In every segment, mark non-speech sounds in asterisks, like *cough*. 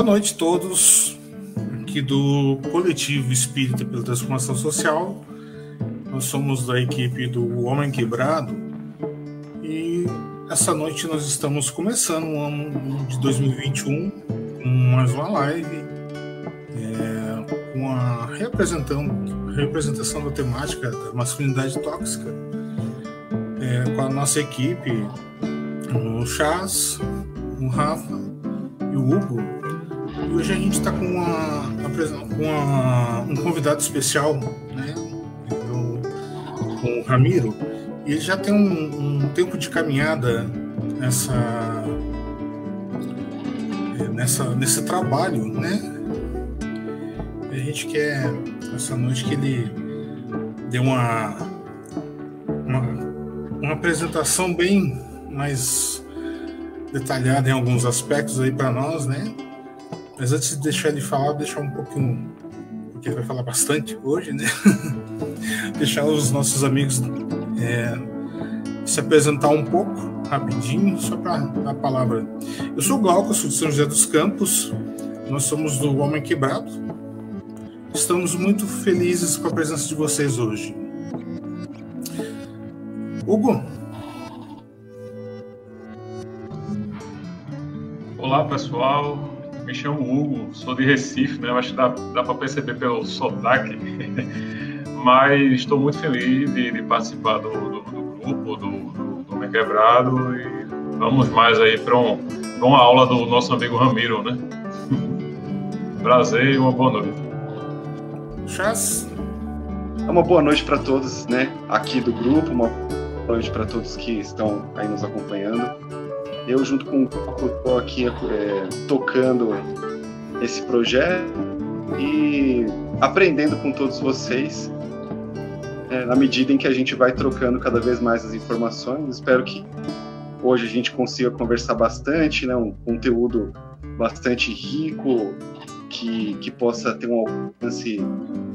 Boa noite a todos aqui do Coletivo Espírita pela Transformação Social. Nós somos da equipe do Homem Quebrado e essa noite nós estamos começando o ano de 2021 com mais uma live é, com a representação, da temática da masculinidade tóxica é, com a nossa equipe, o Chaz, o Rafa e o Hugo. Hoje a gente está com, uma, com uma, um convidado especial, né? Com o Ramiro. E ele já tem um, um tempo de caminhada nessa, nessa, nesse trabalho, né? A gente quer, essa noite, que ele dê uma, uma, uma apresentação bem mais detalhada em alguns aspectos aí para nós, né? Mas antes de deixar ele falar, deixar um pouquinho, porque ele vai falar bastante hoje, né? *laughs* deixar os nossos amigos é, se apresentar um pouco, rapidinho, só para a palavra. Eu sou o Glauco, sou de São José dos Campos, nós somos do Homem Quebrado. Estamos muito felizes com a presença de vocês hoje. Hugo, Olá pessoal, me chamo Hugo, sou de Recife, né? Acho que dá, dá para perceber pelo sotaque, *laughs* mas estou muito feliz de, de participar do, do, do, grupo, do, do, do Me Quebrado e vamos mais aí para um, uma aula do nosso amigo Ramiro, né? *laughs* Prazer e uma boa noite. Chas? É uma boa noite para todos, né? Aqui do grupo, uma boa noite para todos que estão aí nos acompanhando. Eu, junto com o Coco, estou aqui é, tocando esse projeto e aprendendo com todos vocês é, na medida em que a gente vai trocando cada vez mais as informações. Espero que hoje a gente consiga conversar bastante, né, um conteúdo bastante rico, que, que possa ter um alcance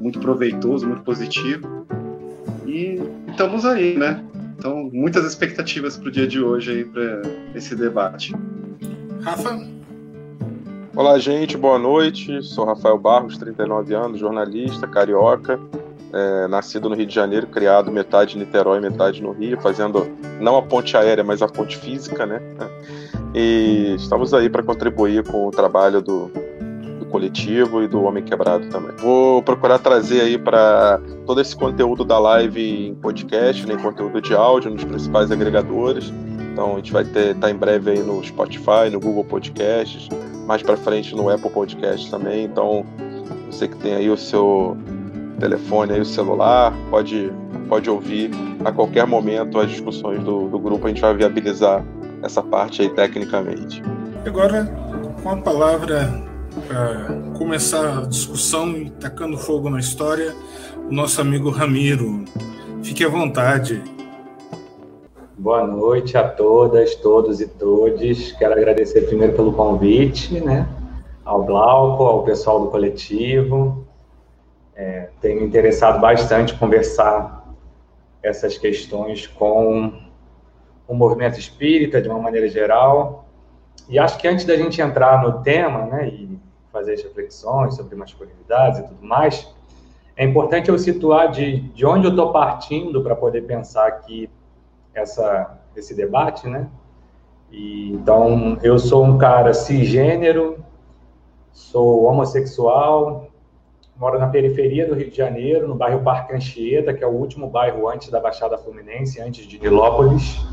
muito proveitoso, muito positivo. E estamos aí, né? Então, muitas expectativas para o dia de hoje aí para esse debate. Rafa? Olá, gente, boa noite. Sou Rafael Barros, 39 anos, jornalista, carioca, é, nascido no Rio de Janeiro, criado metade em Niterói, metade no Rio, fazendo não a ponte aérea, mas a ponte física, né? E estamos aí para contribuir com o trabalho do, coletivo e do Homem Quebrado também. Vou procurar trazer aí para todo esse conteúdo da live em podcast, né, em conteúdo de áudio nos principais agregadores. Então a gente vai ter tá em breve aí no Spotify, no Google Podcasts, mais para frente no Apple Podcasts também. Então você que tem aí o seu telefone aí o celular, pode pode ouvir a qualquer momento as discussões do, do grupo, a gente vai viabilizar essa parte aí tecnicamente. Agora, com a palavra para começar a discussão e tacando fogo na história, o nosso amigo Ramiro. Fique à vontade. Boa noite a todas, todos e todes. Quero agradecer primeiro pelo convite, né? Ao Glauco, ao pessoal do coletivo. É, tenho me interessado bastante conversar essas questões com o movimento espírita de uma maneira geral. E acho que antes da gente entrar no tema, né, e fazer as reflexões sobre masculinidades e tudo mais, é importante eu situar de, de onde eu estou partindo para poder pensar aqui essa, esse debate, né? E, então, eu sou um cara cisgênero, sou homossexual, moro na periferia do Rio de Janeiro, no bairro Parque Anchieta, que é o último bairro antes da Baixada Fluminense, antes de Nilópolis,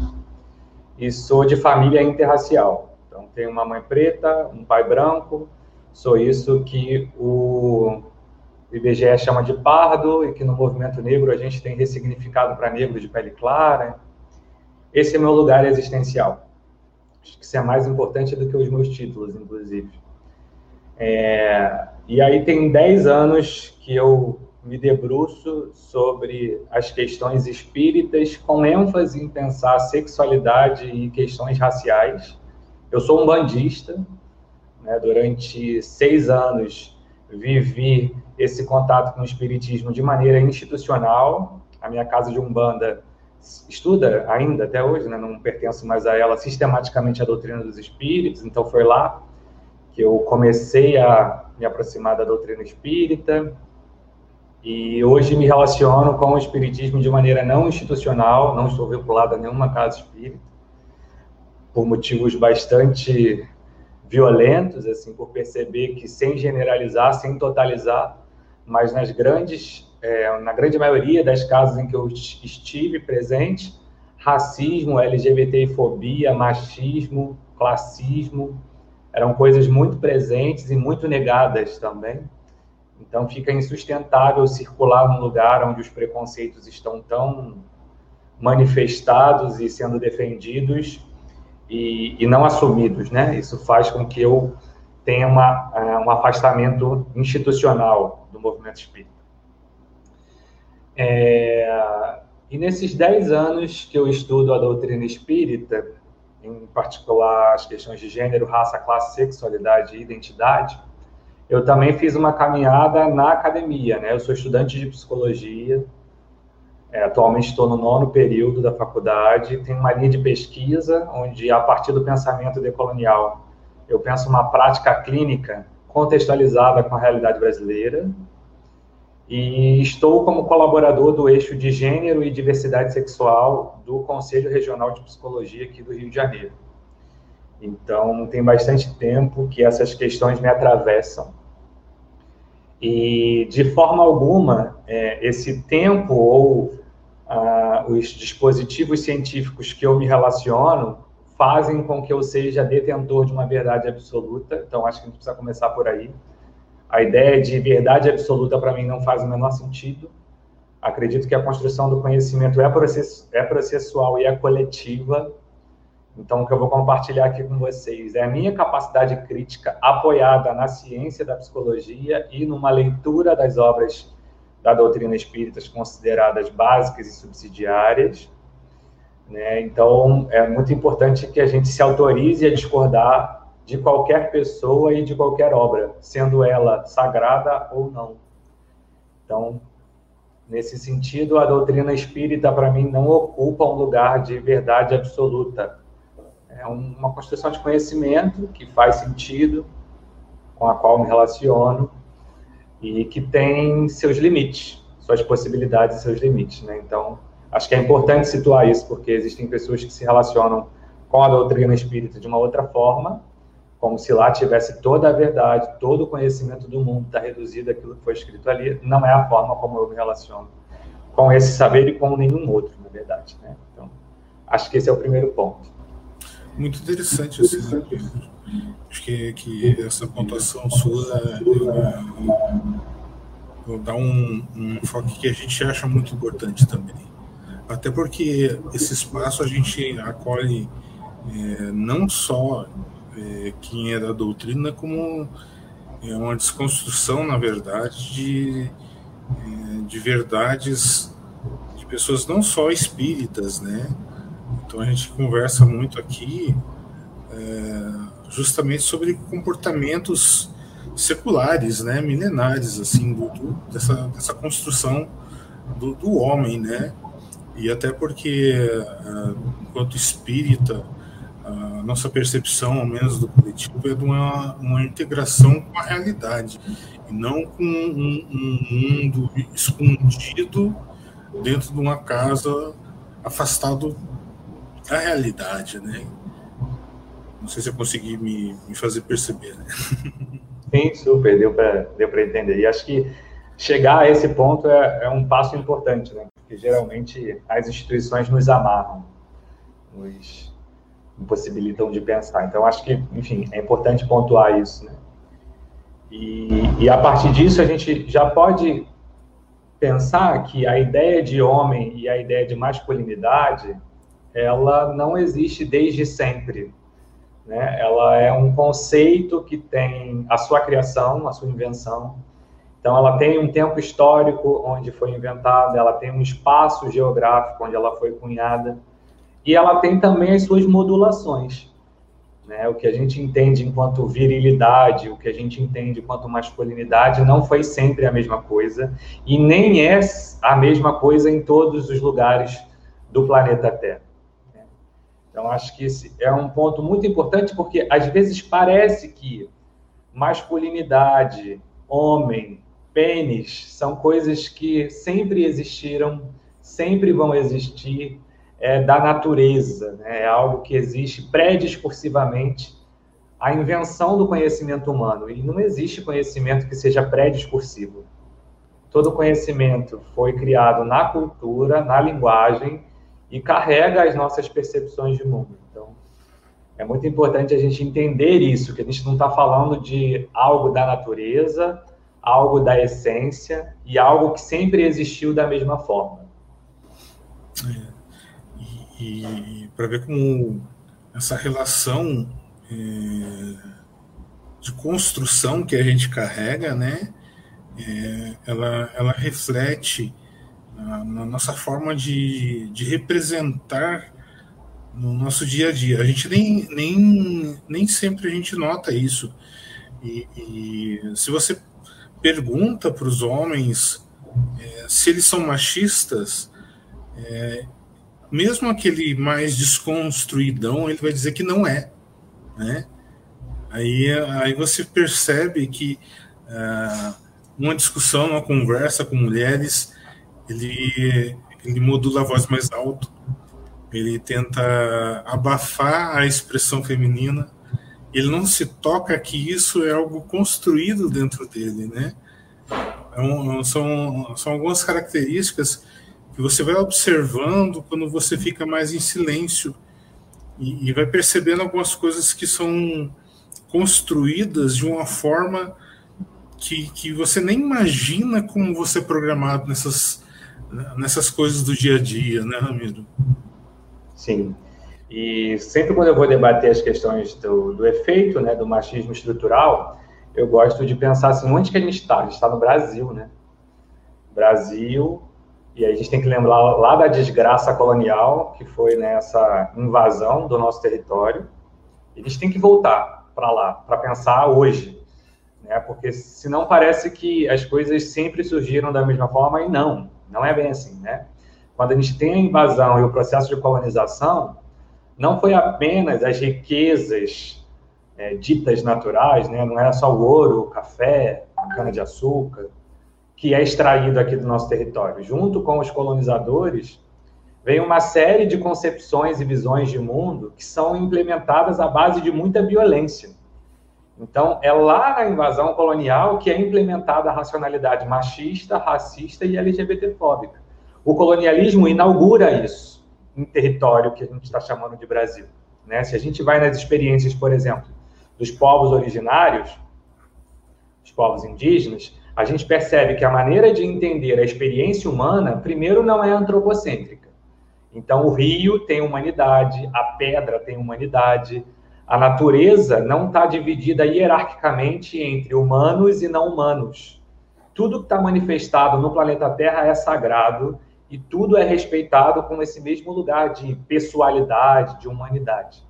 e sou de família interracial. Então, tenho uma mãe preta, um pai branco, Sou isso que o IBGE chama de pardo e que no movimento negro a gente tem ressignificado para negro de pele clara. Esse é meu lugar existencial. Acho que isso é mais importante do que os meus títulos, inclusive. É, e aí tem 10 anos que eu me debruço sobre as questões espíritas com ênfase em pensar sexualidade e questões raciais. Eu sou um bandista, né? Durante seis anos, vivi esse contato com o espiritismo de maneira institucional. A minha casa de umbanda estuda ainda até hoje, né? não pertenço mais a ela sistematicamente a doutrina dos espíritos, então foi lá que eu comecei a me aproximar da doutrina espírita e hoje me relaciono com o espiritismo de maneira não institucional, não estou vinculado a nenhuma casa espírita, por motivos bastante violentos, assim, por perceber que sem generalizar, sem totalizar, mas nas grandes, é, na grande maioria das casas em que eu estive presente, racismo, LGBTfobia, machismo, classismo, eram coisas muito presentes e muito negadas também. Então fica insustentável circular num lugar onde os preconceitos estão tão manifestados e sendo defendidos e, e não assumidos, né? Isso faz com que eu tenha uma, é, um afastamento institucional do movimento espírita. É, e nesses 10 anos que eu estudo a doutrina espírita, em particular as questões de gênero, raça, classe, sexualidade e identidade, eu também fiz uma caminhada na academia, né? Eu sou estudante de psicologia, é, atualmente estou no nono período da faculdade, tenho uma linha de pesquisa onde, a partir do pensamento decolonial, eu penso uma prática clínica contextualizada com a realidade brasileira e estou como colaborador do eixo de gênero e diversidade sexual do Conselho Regional de Psicologia aqui do Rio de Janeiro. Então, tem bastante tempo que essas questões me atravessam. E, de forma alguma, é, esse tempo ou ah, os dispositivos científicos que eu me relaciono fazem com que eu seja detentor de uma verdade absoluta. Então, acho que a gente precisa começar por aí. A ideia de verdade absoluta, para mim, não faz o menor sentido. Acredito que a construção do conhecimento é, process, é processual e é coletiva. Então, o que eu vou compartilhar aqui com vocês é a minha capacidade crítica apoiada na ciência da psicologia e numa leitura das obras da doutrina espírita consideradas básicas e subsidiárias. Né? Então, é muito importante que a gente se autorize a discordar de qualquer pessoa e de qualquer obra, sendo ela sagrada ou não. Então, nesse sentido, a doutrina espírita, para mim, não ocupa um lugar de verdade absoluta. É uma construção de conhecimento que faz sentido, com a qual me relaciono, e que tem seus limites, suas possibilidades e seus limites, né? Então, acho que é importante situar isso, porque existem pessoas que se relacionam com a doutrina espírita de uma outra forma, como se lá tivesse toda a verdade, todo o conhecimento do mundo está reduzido àquilo que foi escrito ali, não é a forma como eu me relaciono com esse saber e com nenhum outro, na verdade, né? Então, acho que esse é o primeiro ponto. Muito interessante, assim, Acho que, que essa pontuação sua dar um, um enfoque que a gente acha muito importante também. Até porque esse espaço a gente acolhe é, não só é, quem é da doutrina, como é uma desconstrução, na verdade, de, é, de verdades de pessoas não só espíritas, né? Então a gente conversa muito aqui é, justamente sobre comportamentos seculares, né, milenares, assim, do, do, dessa, dessa construção do, do, homem, né, e até porque, uh, enquanto espírita, a nossa percepção, ao menos do coletivo, é de uma, uma integração com a realidade, e não com um, um mundo escondido dentro de uma casa afastado da realidade, né? Não sei se eu consegui me, me fazer perceber. Né? *laughs* Sim, super, deu para deu entender. E acho que chegar a esse ponto é, é, um passo importante, né? Porque geralmente as instituições nos amarram, nos impossibilitam de pensar. Então, acho que, enfim, é importante pontuar isso, né? E, e a partir disso, a gente já pode pensar que a ideia de homem e a ideia de masculinidade, ela não existe desde sempre né? Ela é um conceito que tem a sua criação, a sua invenção. Então, ela tem um tempo histórico onde foi inventada, ela tem um espaço geográfico onde ela foi cunhada, e ela tem também as suas modulações. Né? O que a gente entende enquanto virilidade, o que a gente entende enquanto masculinidade, não foi sempre a mesma coisa, e nem é a mesma coisa em todos os lugares do planeta Terra. Então, acho que esse é um ponto muito importante, porque às vezes parece que masculinidade, homem, pênis, são coisas que sempre existiram, sempre vão existir, é, da natureza, né? é algo que existe pré-discursivamente a invenção do conhecimento humano. E não existe conhecimento que seja pré-discursivo. Todo conhecimento foi criado na cultura, na linguagem e carrega as nossas percepções de mundo. Então, é muito importante a gente entender isso, que a gente não está falando de algo da natureza, algo da essência e algo que sempre existiu da mesma forma. É. E, e para ver como essa relação é, de construção que a gente carrega, né, é, ela, ela reflete na, nossa forma de, de representar no nosso dia a dia. A gente nem, nem, nem sempre a gente nota isso. E, e se você pergunta para os homens é, se eles são machistas, é, mesmo aquele mais desconstruidão, ele vai dizer que não é, né? Aí, aí você percebe que uh, uma discussão, uma conversa com mulheres, ele, ele modula a voz mais alto, ele tenta abafar a expressão feminina, ele não se toca que isso é algo construído dentro dele, né? Então, são, são algumas características que você vai observando quando você fica mais em silêncio e, e vai percebendo algumas coisas que são construídas de uma forma que, que você nem imagina como você é programado nessas, nessas coisas do dia a dia, né, Ramiro? Sim. E sempre quando eu vou debater as questões do, do efeito, né, do machismo estrutural, eu gosto de pensar assim, onde que a gente está? A gente está no Brasil, né? Brasil, e a gente tem que lembrar lá da desgraça colonial, que foi nessa invasão do nosso território. Eles têm que voltar para lá, para pensar hoje. Né? Porque senão parece que as coisas sempre surgiram da mesma forma, e não, não é bem assim. Né? Quando a gente tem a invasão e o processo de colonização, não foi apenas as riquezas é, ditas naturais, né? não era só o ouro, o café, a cana-de-açúcar, que é extraído aqui do nosso território. Junto com os colonizadores, vem uma série de concepções e visões de mundo que são implementadas à base de muita violência. Então, é lá na invasão colonial que é implementada a racionalidade machista, racista e LGBTfóbica. O colonialismo inaugura isso em território que a gente está chamando de Brasil. Né? Se a gente vai nas experiências, por exemplo, dos povos originários, os povos indígenas, a gente percebe que a maneira de entender a experiência humana, primeiro, não é antropocêntrica. Então, o rio tem humanidade, a pedra tem humanidade, a natureza não está dividida hierarquicamente entre humanos e não humanos. Tudo que está manifestado no planeta Terra é sagrado e tudo é respeitado com esse mesmo lugar de pessoalidade, de humanidade.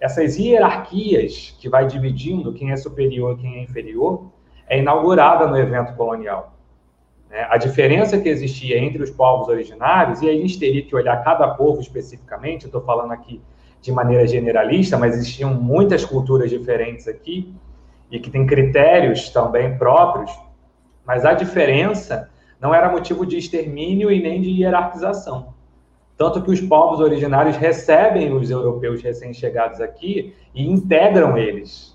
Essas hierarquias que vai dividindo quem é superior e quem é inferior, é inaugurada no evento colonial. Né? A diferença que existia entre os povos originários, e a gente teria que olhar cada povo especificamente, estou falando aqui de maneira generalista, mas existiam muitas culturas diferentes aqui, e que têm critérios também próprios, mas a diferença não era motivo de extermínio e nem de hierarquização. Tanto que os povos originários recebem os europeus recém-chegados aqui e integram eles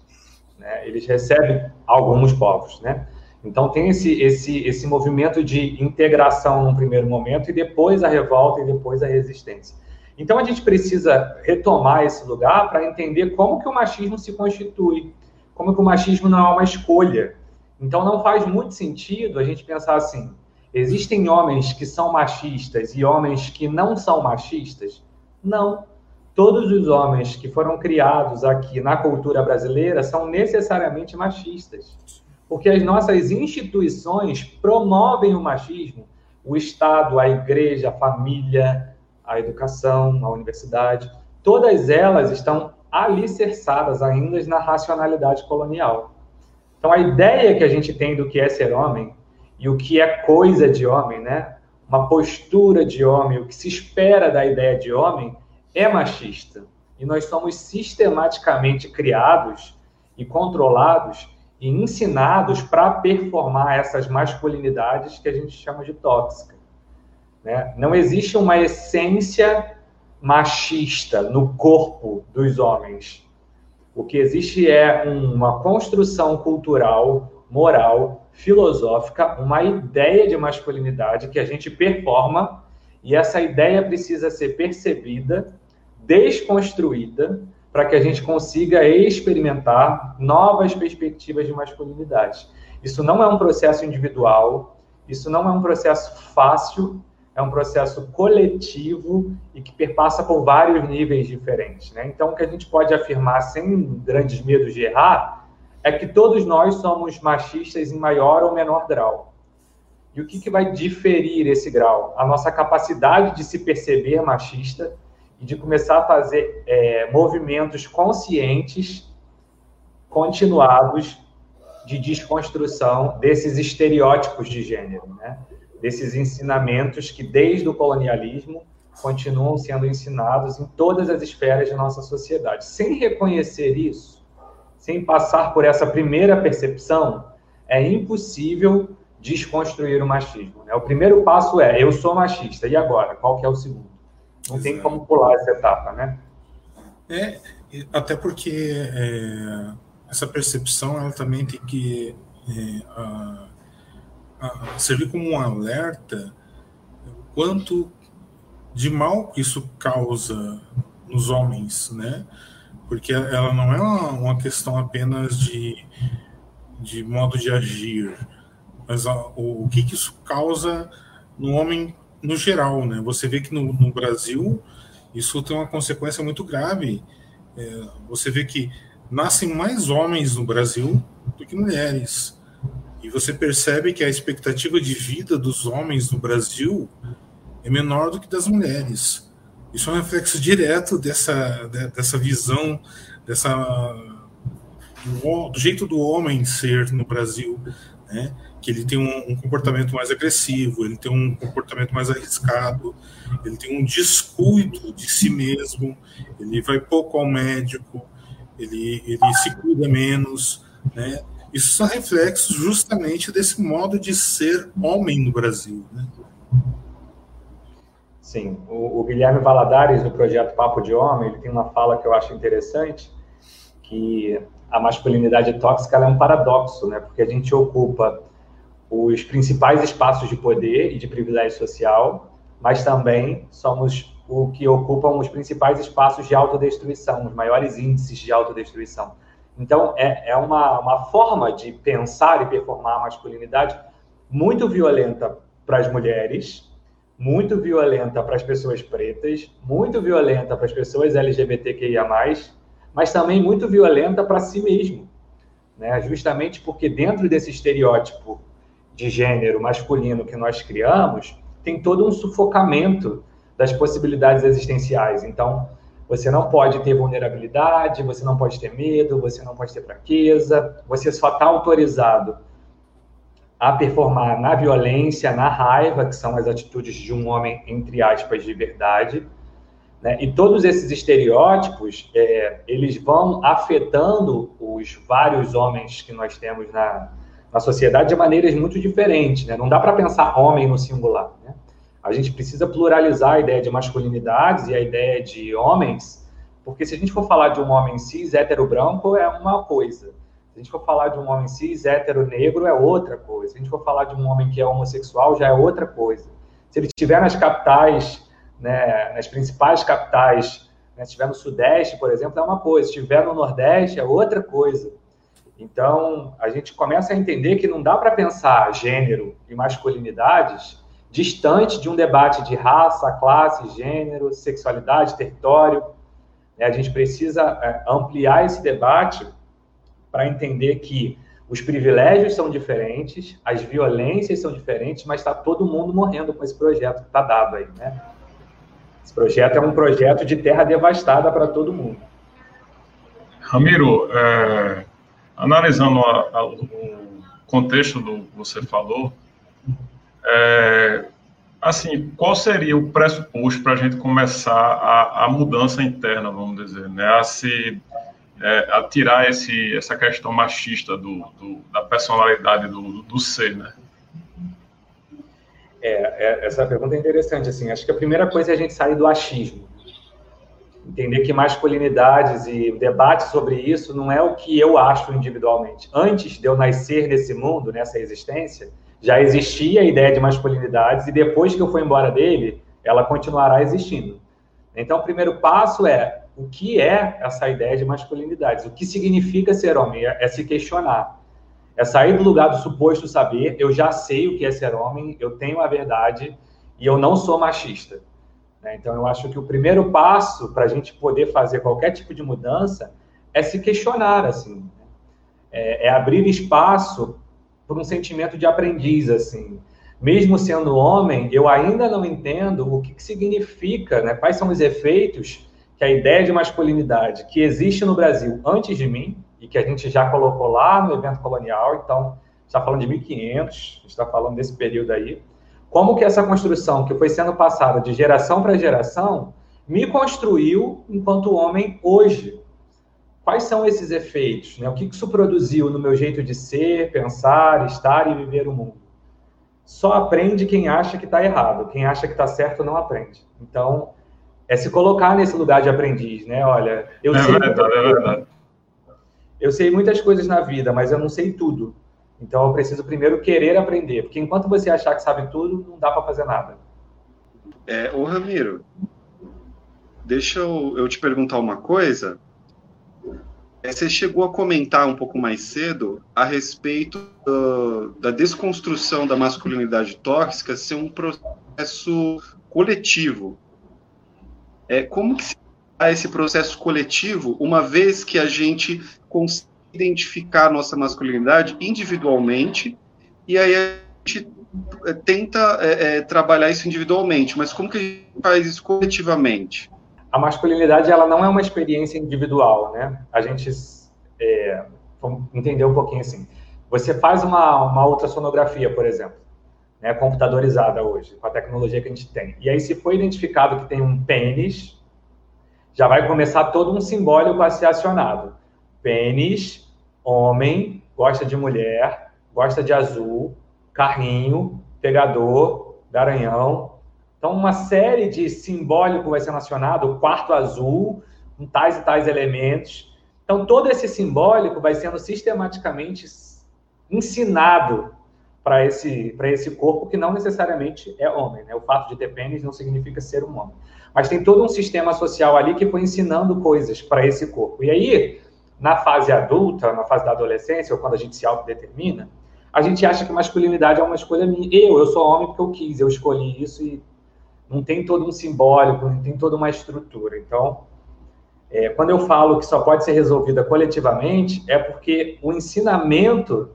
né? Eles recebem alguns povos, né? Então tem esse, esse, esse movimento de integração num primeiro momento e depois a revolta e depois a resistência. Então a gente precisa retomar esse lugar para entender como que o machismo se constitui, como que o machismo não é uma escolha. Então não faz muito sentido a gente pensar assim, existem homens que são machistas e homens que não são machistas? Não todos os homens que foram criados aqui na cultura brasileira são necessariamente machistas. Porque as nossas instituições promovem o machismo, o Estado, a igreja, a família, a educação, a universidade, todas elas estão alicerçadas ainda na racionalidade colonial. Então, a ideia que a gente tem do que é ser homem e o que é coisa de homem, né? Uma postura de homem, o que se espera da ideia de homem, é machista. E nós somos sistematicamente criados e controlados e ensinados para performar essas masculinidades que a gente chama de tóxica. Né? Não existe uma essência machista no corpo dos homens. O que existe é uma construção cultural, moral, filosófica, uma ideia de masculinidade que a gente performa e essa ideia precisa ser percebida, desconstruída, para que a gente consiga experimentar novas perspectivas de masculinidade. Isso não é um processo individual, isso não é um processo fácil, é um processo coletivo e que perpassa por vários níveis diferentes. Né? Então, o que a gente pode afirmar sem grandes medos de errar é que todos nós somos machistas em maior ou menor grau. E o que, que vai diferir esse grau? A nossa capacidade de se perceber machista e de começar a fazer é, movimentos conscientes, continuados, de desconstrução desses estereótipos de gênero, né? Desses ensinamentos que, desde o colonialismo, continuam sendo ensinados em todas as esferas de nossa sociedade. Sem reconhecer isso, sem passar por essa primeira percepção, é impossível desconstruir o machismo. Né? O primeiro passo é, eu sou machista, e agora? Qual que é o segundo? Não Exato. tem como pular essa etapa, né? É, até porque é, essa percepção ela também tem que é, a, a servir como um alerta quanto de mal que isso causa nos homens, né? Porque ela não é uma, uma questão apenas de, de modo de agir, mas a, o, o que, que isso causa no homem no geral, né? Você vê que no, no Brasil isso tem uma consequência muito grave. É, você vê que nascem mais homens no Brasil do que mulheres. Você percebe que a expectativa de vida dos homens no Brasil é menor do que das mulheres. Isso é um reflexo direto dessa, dessa visão, dessa do, do jeito do homem ser no Brasil, né? que ele tem um, um, comportamento mais agressivo, ele tem um comportamento mais arriscado, ele tem um descuido de si mesmo, ele vai pouco ao médico, ele, ele se cuida menos, né? Isso são reflexos justamente desse modo de ser homem no Brasil, né? Sim, o, o Guilherme Valadares, no projeto Papo de Homem, ele tem uma fala que eu acho interessante, que a masculinidade tóxica é um paradoxo, né? Porque a gente ocupa os principais espaços de poder e de privilégio social, mas também somos o que ocupam os principais espaços de autodestruição, os maiores índices de autodestruição. Então, é, é uma, uma forma de pensar e performar a masculinidade muito violenta para as mulheres, muito violenta para as pessoas pretas, muito violenta para as pessoas LGBTQIA+, mas também muito violenta para si mesmo. Né? Justamente porque dentro desse estereótipo de gênero masculino que nós criamos, tem todo um sufocamento das possibilidades existenciais. Então, você não pode ter vulnerabilidade, você não pode ter medo, você não pode ter fraqueza, você só está autorizado a performar na violência, na raiva, que são as atitudes de um homem, entre aspas, de verdade. Né? E todos esses estereótipos, é, eles vão afetando os vários homens que nós temos na, na sociedade de maneiras muito diferentes. Né? Não dá para pensar homem no singular. Né? A gente precisa pluralizar a ideia de masculinidades e a ideia de homens, porque se a gente for falar de um homem cis, hétero branco, é uma coisa. Se a gente for falar de um homem cis, hétero negro, é outra coisa. Se a gente for falar de um homem que é homossexual, já é outra coisa. Se ele estiver nas capitais, né, nas principais capitais, né, se estiver no Sudeste, por exemplo, é uma coisa. Se estiver no Nordeste, é outra coisa. Então, a gente começa a entender que não dá para pensar gênero e masculinidades distante de um debate de raça, classe, gênero, sexualidade, território. Né? A gente precisa é, ampliar esse debate para entender que os privilégios são diferentes, as violências são diferentes, mas está todo mundo morrendo com esse projeto que está dado aí, né? Esse projeto é um projeto de terra devastada para todo mundo. Ramiro, é, analisando a, a, o contexto do que você falou, é, assim, qual seria o pressuposto para a gente começar a, a, mudança interna, vamos dizer, né? A se é, a tirar esse, essa questão machista do, do da personalidade do, do ser, né? É, é, essa pergunta é interessante, assim, acho que a primeira coisa é a gente sair do achismo, entender que masculinidades e debate sobre isso não é o que eu acho individualmente. Antes de eu nascer nesse mundo, nessa existência, já existia a ideia de masculinidades e depois que eu for embora dele, ela continuará existindo. Então, o primeiro passo é o que é essa ideia de masculinidades, o que significa ser homem, é, é se questionar. É sair do lugar do suposto saber, eu já sei o que é ser homem, eu tenho a verdade e eu não sou machista. Né? Então, eu acho que o primeiro passo para a gente poder fazer qualquer tipo de mudança é se questionar, assim. É, é abrir espaço para um sentimento de aprendiz, assim mesmo sendo homem, eu ainda não entendo o que, que significa, né? quais são os efeitos que a ideia de masculinidade que existe no Brasil antes de mim, e que a gente já colocou lá no evento colonial, então está falando de 1500, está falando desse período aí, como que essa construção que foi sendo passada de geração para geração me construiu enquanto homem hoje. Quais são esses efeitos? Né? O que isso produziu no meu jeito de ser, pensar, estar e viver o mundo? só aprende quem acha que está errado. Quem acha que está certo não aprende. Então, é se colocar nesse lugar de aprendiz, né? Olha, eu é sei verdade, é verdade. Eu sei muitas coisas na vida, mas eu não sei tudo. Então, eu preciso primeiro querer aprender, porque enquanto você achar que sabe tudo, não dá para fazer nada. É, ô Ramiro, deixa eu, eu te perguntar uma coisa. É, você chegou a comentar um pouco mais cedo a respeito do, da desconstrução da masculinidade tóxica ser um processo coletivo. É, como que se dá esse processo coletivo, uma vez que a gente consegue identificar a nossa masculinidade individualmente, e aí a gente é, tenta é, é, trabalhar isso individualmente, mas como que a gente faz isso coletivamente? A masculinidade ela não é uma experiência individual, né? A gente é, entender um pouquinho assim. Você faz uma, uma ultrassonografia, por exemplo, né, computadorizada hoje, com a tecnologia que a gente tem. E aí, se for identificado que tem um pênis, já vai começar todo um simbólico a ser acionado. Pênis, homem, gosta de mulher, gosta de azul, carrinho, pegador, garanhão, então, uma série de simbólico vai ser nacionado, o quarto azul, com tais e tais elementos. Então, todo esse simbólico vai sendo sistematicamente ensinado para esse, esse corpo que não necessariamente é homem. Né? O fato de ter pênis não significa ser um homem. Mas tem todo um sistema social ali que foi ensinando coisas para esse corpo. E aí, na fase adulta, na fase da adolescência, ou quando a gente se autodetermina, a gente acha que masculinidade é uma escolha minha. Eu, eu sou homem porque eu quis, eu escolhi isso e não tem todo um simbólico, não tem toda uma estrutura. Então, é, quando eu falo que só pode ser resolvida coletivamente, é porque o ensinamento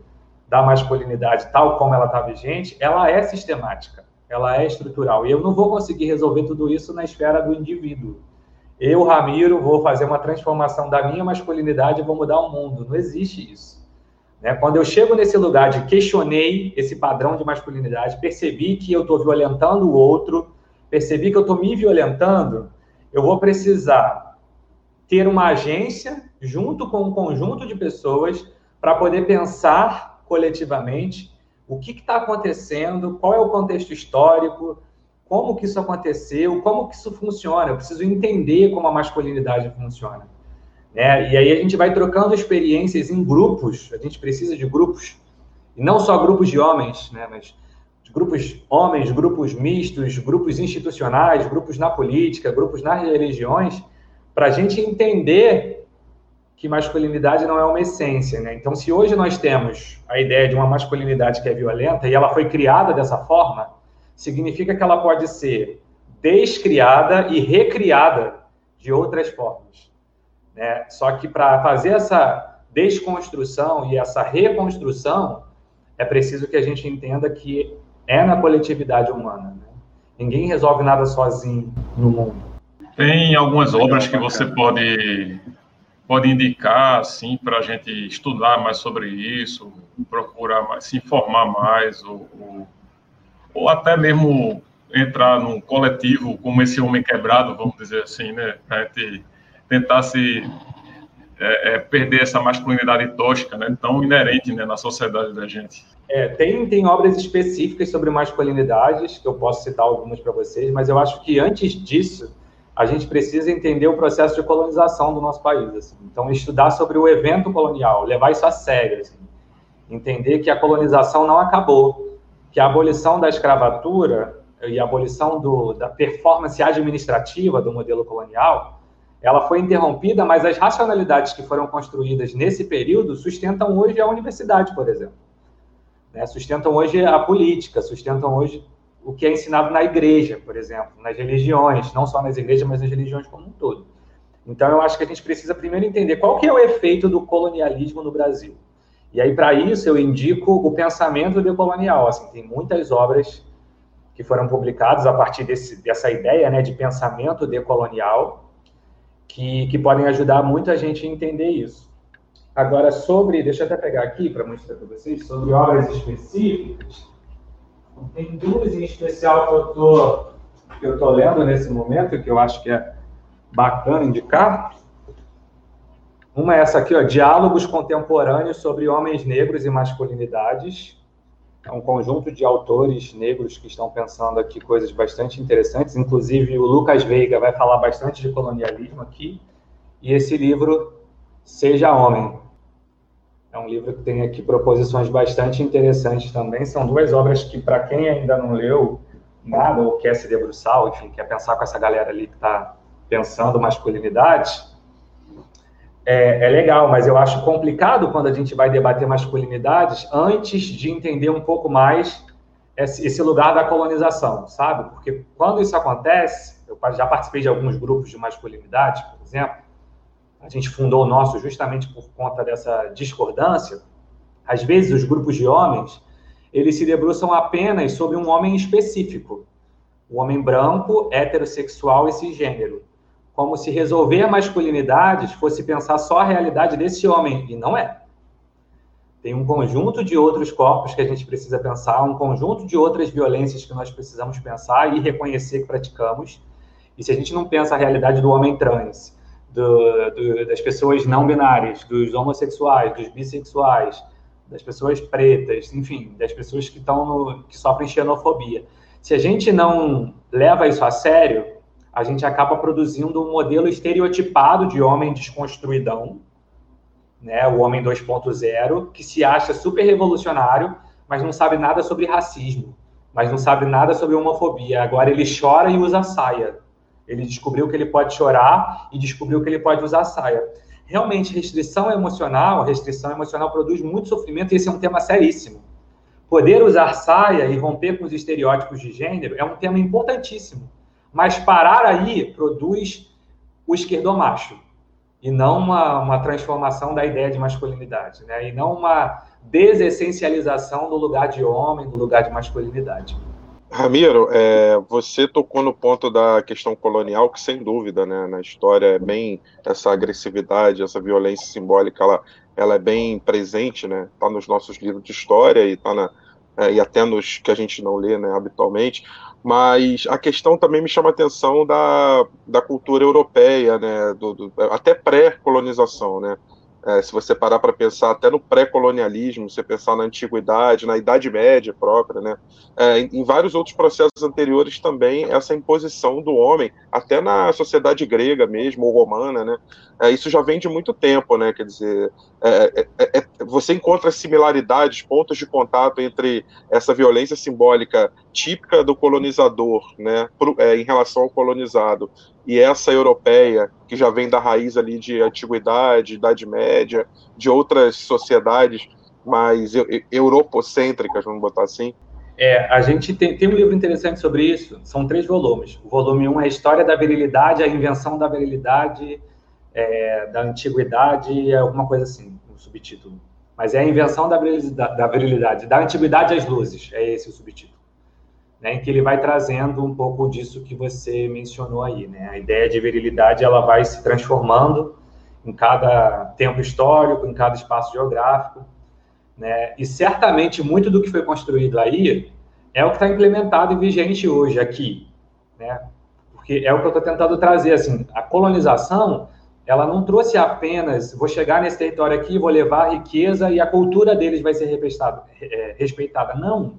da masculinidade, tal como ela está vigente, ela é sistemática, ela é estrutural. E eu não vou conseguir resolver tudo isso na esfera do indivíduo. Eu, Ramiro, vou fazer uma transformação da minha masculinidade e vou mudar o mundo. Não existe isso. Né? Quando eu chego nesse lugar de questionei esse padrão de masculinidade, percebi que eu estou violentando o outro, percebi que eu estou me violentando, eu vou precisar ter uma agência junto com um conjunto de pessoas para poder pensar coletivamente o que está acontecendo, qual é o contexto histórico, como que isso aconteceu, como que isso funciona. Eu preciso entender como a masculinidade funciona. Né? E aí a gente vai trocando experiências em grupos, a gente precisa de grupos, e não só grupos de homens, né? mas grupos homens, grupos mistos, grupos institucionais, grupos na política, grupos nas religiões, para a gente entender que masculinidade não é uma essência. Né? Então, se hoje nós temos a ideia de uma masculinidade que é violenta e ela foi criada dessa forma, significa que ela pode ser descriada e recriada de outras formas. Né? Só que para fazer essa desconstrução e essa reconstrução, é preciso que a gente entenda que é na coletividade humana. Né? Ninguém resolve nada sozinho no mundo. Tem algumas obras que você pode, pode indicar assim, para a gente estudar mais sobre isso, procurar mais, se informar mais, ou, ou, ou até mesmo entrar num coletivo como esse Homem Quebrado, vamos dizer assim, né? Para a gente tentar se é, é perder essa masculinidade tosca, né, tão inerente né, na sociedade da gente. É, tem, tem obras específicas sobre masculinidades, que eu posso citar algumas para vocês, mas eu acho que antes disso, a gente precisa entender o processo de colonização do nosso país. Assim. Então, estudar sobre o evento colonial, levar isso a sério. Assim. Entender que a colonização não acabou, que a abolição da escravatura e a abolição do, da performance administrativa do modelo colonial, ela foi interrompida, mas as racionalidades que foram construídas nesse período sustentam hoje a universidade, por exemplo. Né? Sustentam hoje a política, sustentam hoje o que é ensinado na igreja, por exemplo, nas religiões, não só nas igrejas, mas nas religiões como um todo. Então, eu acho que a gente precisa primeiro entender qual que é o efeito do colonialismo no Brasil. E aí, para isso, eu indico o pensamento decolonial. Assim, tem muitas obras que foram publicadas a partir desse, dessa ideia né, de pensamento decolonial que, que podem ajudar muita gente a entender isso. Agora, sobre, deixa eu até pegar aqui para mostrar para vocês, sobre obras específicas, tem duas em especial que eu tô, que eu tô lendo nesse momento, que eu acho que é bacana indicar. Uma é essa aqui, ó, Diálogos Contemporâneos sobre Homens Negros e Masculinidades. É um conjunto de autores negros que estão pensando aqui coisas bastante interessantes. Inclusive, o Lucas Veiga vai falar bastante de colonialismo aqui. E esse livro, Seja Homem, é um livro que tem aqui proposições bastante interessantes também. São duas obras que, para quem ainda não leu nada ou quer se debruçar, enfim, quer pensar com essa galera ali que está pensando masculinidade, é, é, legal, mas eu acho complicado quando a gente vai debater masculinidades antes de entender um pouco mais esse, lugar da colonização, sabe? Porque quando isso acontece, eu já participei de alguns grupos de masculinidade, por exemplo, a gente fundou o nosso justamente por conta dessa discordância, às vezes os grupos de homens, eles se debruçam apenas sobre um homem específico, o homem branco, heterossexual e cisgênero, como se resolver masculinidades fosse pensar só a realidade desse homem, e não é. Tem um conjunto de outros corpos que a gente precisa pensar, um conjunto de outras violências que nós precisamos pensar e reconhecer que praticamos. E se a gente não pensa a realidade do homem trans, do, do, das pessoas não binárias, dos homossexuais, dos bissexuais, das pessoas pretas, enfim, das pessoas que estão que sofrem xenofobia. Se a gente não leva isso a sério, a gente acaba produzindo um modelo estereotipado de homem desconstruidão, né, o homem 2.0, que se acha super revolucionário, mas não sabe nada sobre racismo, mas não sabe nada sobre homofobia. Agora ele chora e usa saia. Ele descobriu que ele pode chorar e descobriu que ele pode usar saia. Realmente, restrição emocional, restrição emocional produz muito sofrimento e esse é um tema seríssimo. Poder usar saia e romper com os estereótipos de gênero é um tema importantíssimo. Mas parar aí produz o esquerdomacho e não uma, uma transformação da ideia de masculinidade, né? E não uma desessencialização do lugar de homem, do lugar de masculinidade. Ramiro, é, você tocou no ponto da questão colonial, que sem dúvida, né, na história é bem essa agressividade, essa violência simbólica, ela, ela é bem presente, né, está nos nossos livros de história e tá na, é, e até nos que a gente não lê, né, habitualmente. Mas a questão também me chama a atenção da, da cultura europeia, né, do, do até pré-colonização, né. É, se você parar para pensar até no pré-colonialismo, você pensar na antiguidade, na Idade Média própria, né? É, em, em, vários outros processos anteriores também, essa imposição do homem, até na sociedade grega mesmo, ou romana, né? É, isso já vem de muito tempo, né? Quer dizer, é, é, é, você encontra similaridades, pontos de contato entre essa violência simbólica típica do colonizador, né? Pro, em relação ao colonizado, e essa europeia, que já vem da raiz ali de antiguidade, Idade Média, de outras sociedades mais europocêntricas, vamos botar assim. É, a gente tem, tem um livro interessante sobre isso, são três volumes. O volume 1 um é a História da Virilidade, a Invenção da Virilidade, é, da Antiguidade, alguma coisa assim, o um subtítulo. Mas é a Invenção da Virilidade, da Virilidade, da Antiguidade às Luzes, é esse o subtítulo né, em que ele vai trazendo um pouco disso que você mencionou aí, né? A ideia de virilidade ela vai se transformando em cada tempo histórico, em cada espaço geográfico, né? E certamente muito do que foi construído aí é o que está implementado e vigente hoje aqui, né? Porque é o que eu estou tentando trazer, assim, a colonização ela não trouxe apenas, vou chegar nesse território aqui, vou levar a riqueza e a cultura deles vai ser é, respeitada. Não.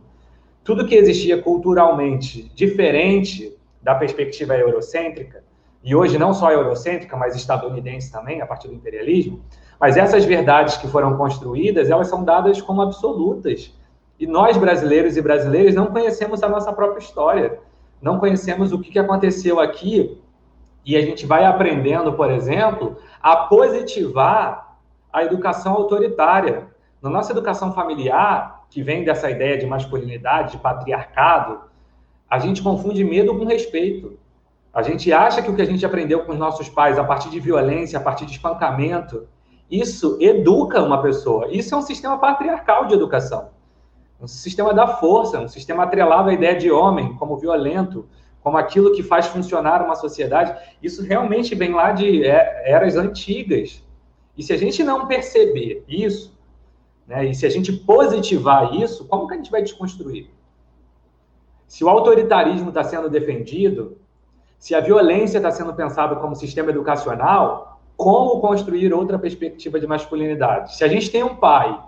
Tudo que existia culturalmente diferente da perspectiva eurocêntrica, e hoje não só eurocêntrica, mas estadunidense também, a partir do imperialismo, mas essas verdades que foram construídas, elas são dadas como absolutas. E nós, brasileiros e brasileiras, não conhecemos a nossa própria história, não conhecemos o que aconteceu aqui e a gente vai aprendendo, por exemplo, a positivar a educação autoritária. Na nossa educação familiar, que vem dessa ideia de masculinidade, de patriarcado, a gente confunde medo com respeito. A gente acha que o que a gente aprendeu com os nossos pais, a partir de violência, a partir de espancamento, isso educa uma pessoa. Isso é um sistema patriarcal de educação. Um sistema da força, um sistema atrelado à ideia de homem como violento, como aquilo que faz funcionar uma sociedade, isso realmente vem lá de é, eras antigas. E se a gente não perceber isso, né, e se a gente positivar isso, como que a gente vai desconstruir? Se o autoritarismo está sendo defendido, se a violência está sendo pensada como sistema educacional, como construir outra perspectiva de masculinidade? Se a gente tem um pai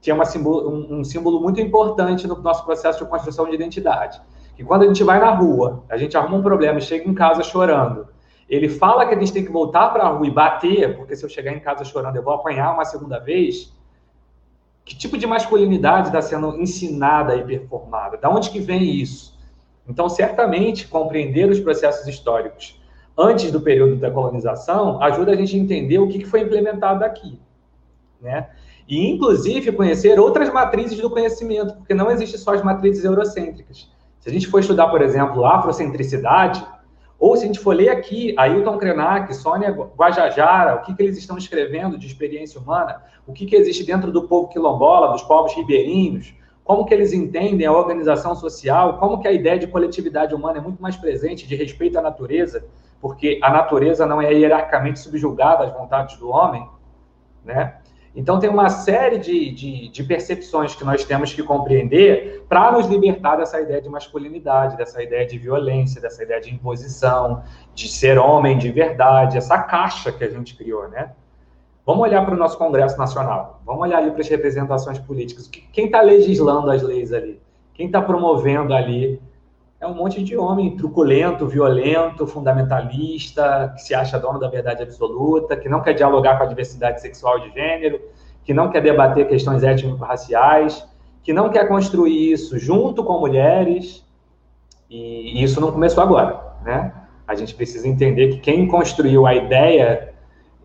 que é uma um, um símbolo muito importante no nosso processo de construção de identidade, que quando a gente vai na rua, a gente arruma um problema chega em casa chorando, ele fala que a gente tem que voltar para a rua e bater, porque se eu chegar em casa chorando eu vou apanhar uma segunda vez. Que tipo de masculinidade está sendo ensinada e performada? Da onde que vem isso? Então, certamente, compreender os processos históricos antes do período da colonização ajuda a gente a entender o que foi implementado aqui, né? E, inclusive, conhecer outras matrizes do conhecimento, porque não existem só as matrizes eurocêntricas. Se a gente for estudar, por exemplo, afrocentricidade, ou se a gente for ler aqui Ailton Krenak, Sônia Guajajara, o que, que eles estão escrevendo de experiência humana, o que, que existe dentro do povo quilombola, dos povos ribeirinhos, como que eles entendem a organização social, como que a ideia de coletividade humana é muito mais presente, de respeito à natureza, porque a natureza não é hierarquicamente subjugada às vontades do homem, né? Então, tem uma série de, de, de percepções que nós temos que compreender para nos libertar dessa ideia de masculinidade, dessa ideia de violência, dessa ideia de imposição, de ser homem de verdade, essa caixa que a gente criou, né? Vamos olhar para o nosso Congresso Nacional, vamos olhar ali para as representações políticas. Quem está legislando as leis ali? Quem está promovendo ali é um monte de homem truculento, violento, fundamentalista, que se acha dono da verdade absoluta, que não quer dialogar com a diversidade sexual de gênero, que não quer debater questões étnico-raciais, que não quer construir isso junto com mulheres. E isso não começou agora, né? A gente precisa entender que quem construiu a ideia,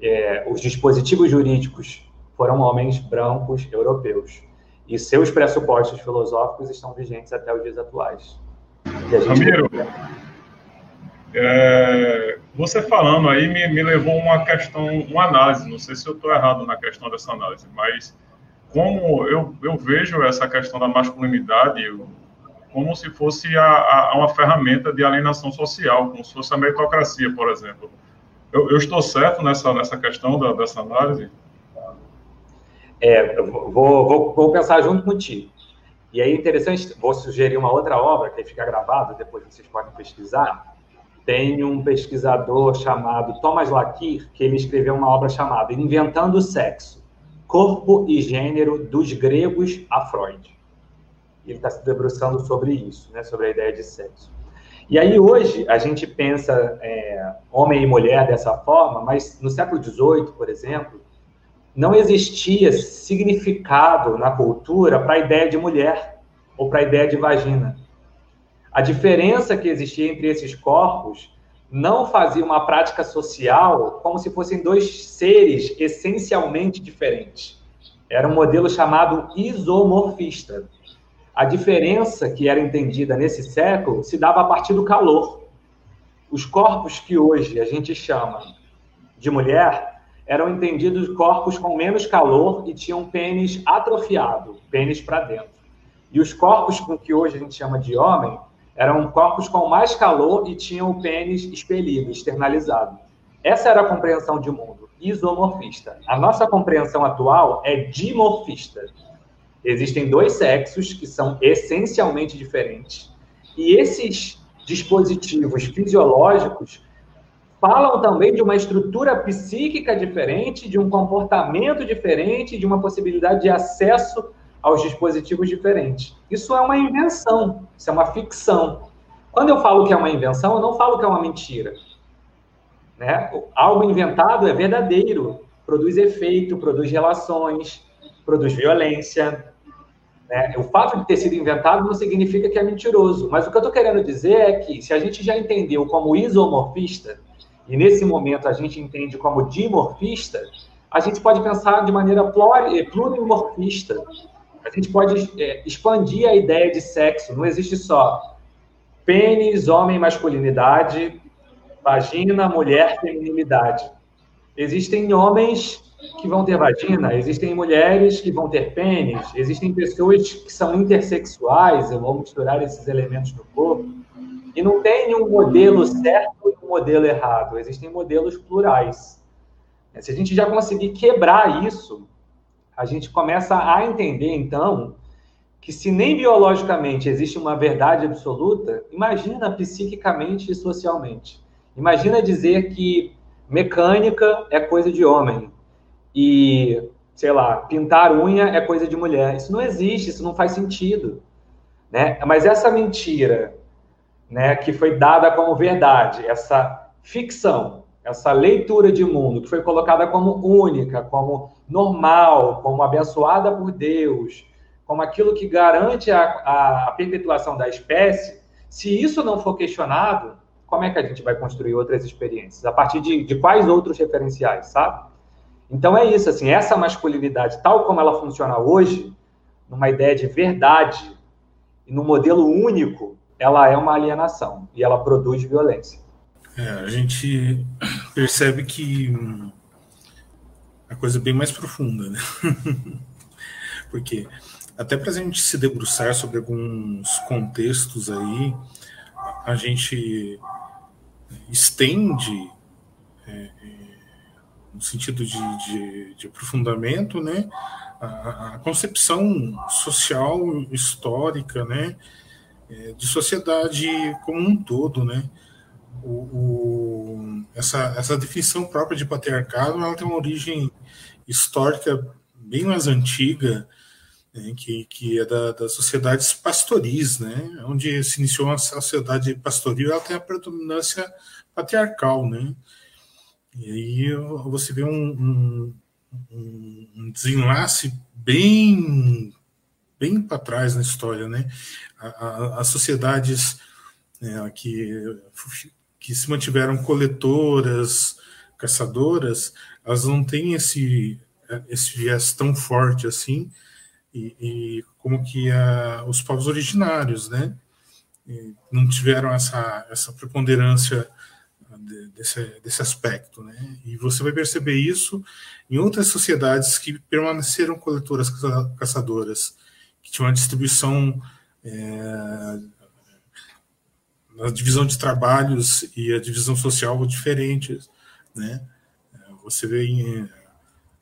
é, os dispositivos jurídicos, foram homens brancos europeus. E seus pressupostos filosóficos estão vigentes até os dias atuais. Ramiro, é, você falando aí me, me levou uma questão, uma análise, não sei se eu estou errado na questão dessa análise, mas como eu, eu vejo essa questão da masculinidade como se fosse a, a, uma ferramenta de alienação social, como se fosse a meritocracia, por exemplo. Eu, eu estou certo nessa, nessa questão da, dessa análise? É, vou, vou, vou pensar junto contigo. E aí, interessante, vou sugerir uma outra obra que fica gravada, depois vocês podem pesquisar. Tem um pesquisador chamado Thomas Lakir, que ele escreveu uma obra chamada Inventando o Sexo, Corpo e Gênero dos Gregos a Freud. Ele está se debruçando sobre isso, né, sobre a ideia de sexo. E aí, hoje, a gente pensa é, homem e mulher dessa forma, mas no século XVIII, por exemplo, não existia significado na cultura para a ideia de mulher ou para a ideia de vagina. A diferença que existia entre esses corpos não fazia uma prática social como se fossem dois seres essencialmente diferentes. Era um modelo chamado isomorfista. A diferença que era entendida nesse século se dava a partir do calor. Os corpos que hoje a gente chama de mulher eram entendidos corpos com menos calor e tinham pênis atrofiado, pênis para dentro. E os corpos com que hoje a gente chama de homem eram corpos com mais calor e tinham o pênis expelido, externalizado. Essa era a compreensão de mundo, isomorfista. A nossa compreensão atual é dimorfista. Existem dois sexos que são essencialmente diferentes. E esses dispositivos fisiológicos falam também de uma estrutura psíquica diferente, de um comportamento diferente, de uma possibilidade de acesso aos dispositivos diferentes. Isso é uma invenção, isso é uma ficção. Quando eu falo que é uma invenção, eu não falo que é uma mentira. Né? Algo inventado é verdadeiro, produz efeito, produz relações, produz violência. Né? O fato de ter sido inventado não significa que é mentiroso. Mas o que eu estou querendo dizer é que, se a gente já entendeu como isomorfista, e nesse momento a gente entende como dimorfista, a gente pode pensar de maneira plurimorfista. A gente pode é, expandir a ideia de sexo. Não existe só pênis, homem, masculinidade, vagina, mulher, feminilidade. Existem homens que vão ter vagina, existem mulheres que vão ter pênis, existem pessoas que são intersexuais, eu vou misturar esses elementos no corpo. E não tem um modelo certo e um modelo errado, existem modelos plurais. Se a gente já conseguir quebrar isso, a gente começa a entender, então, que se nem biologicamente existe uma verdade absoluta, imagina psiquicamente e socialmente. Imagina dizer que mecânica é coisa de homem e, sei lá, pintar unha é coisa de mulher. Isso não existe, isso não faz sentido. Né? Mas essa mentira né, que foi dada como verdade, essa ficção, essa leitura de mundo que foi colocada como única, como normal, como abençoada por Deus, como aquilo que garante a, a, a perpetuação da espécie, se isso não for questionado, como é que a gente vai construir outras experiências? A partir de, de quais outros referenciais, sabe? Então é isso, assim, essa masculinidade, tal como ela funciona hoje, numa ideia de verdade e no modelo único, ela é uma alienação e ela produz violência. É, a gente percebe que a coisa é bem mais profunda, né? *laughs* Porque até para a gente se debruçar sobre alguns contextos aí, a gente estende é, é, no sentido de, de, de, aprofundamento, né, a, a, concepção social histórica, né, de sociedade como um todo, né, o, o, essa, essa definição própria de patriarcado, ela tem uma origem histórica bem mais antiga, né, que, que é da, das sociedades pastoris, né, onde se iniciou a sociedade pastoril, ela tem a predominância patriarcal, né, e aí você vê um, um, um desenlace bem bem para trás na história, né, as sociedades né, que, que se mantiveram coletoras, caçadoras, elas não têm esse, esse viés tão forte assim, e, e como que a, os povos originários, né, não tiveram essa, essa preponderância desse, desse aspecto, né, e você vai perceber isso em outras sociedades que permaneceram coletoras caçadoras, que tinham uma distribuição a divisão de trabalhos e a divisão social diferentes, né? Você vê em,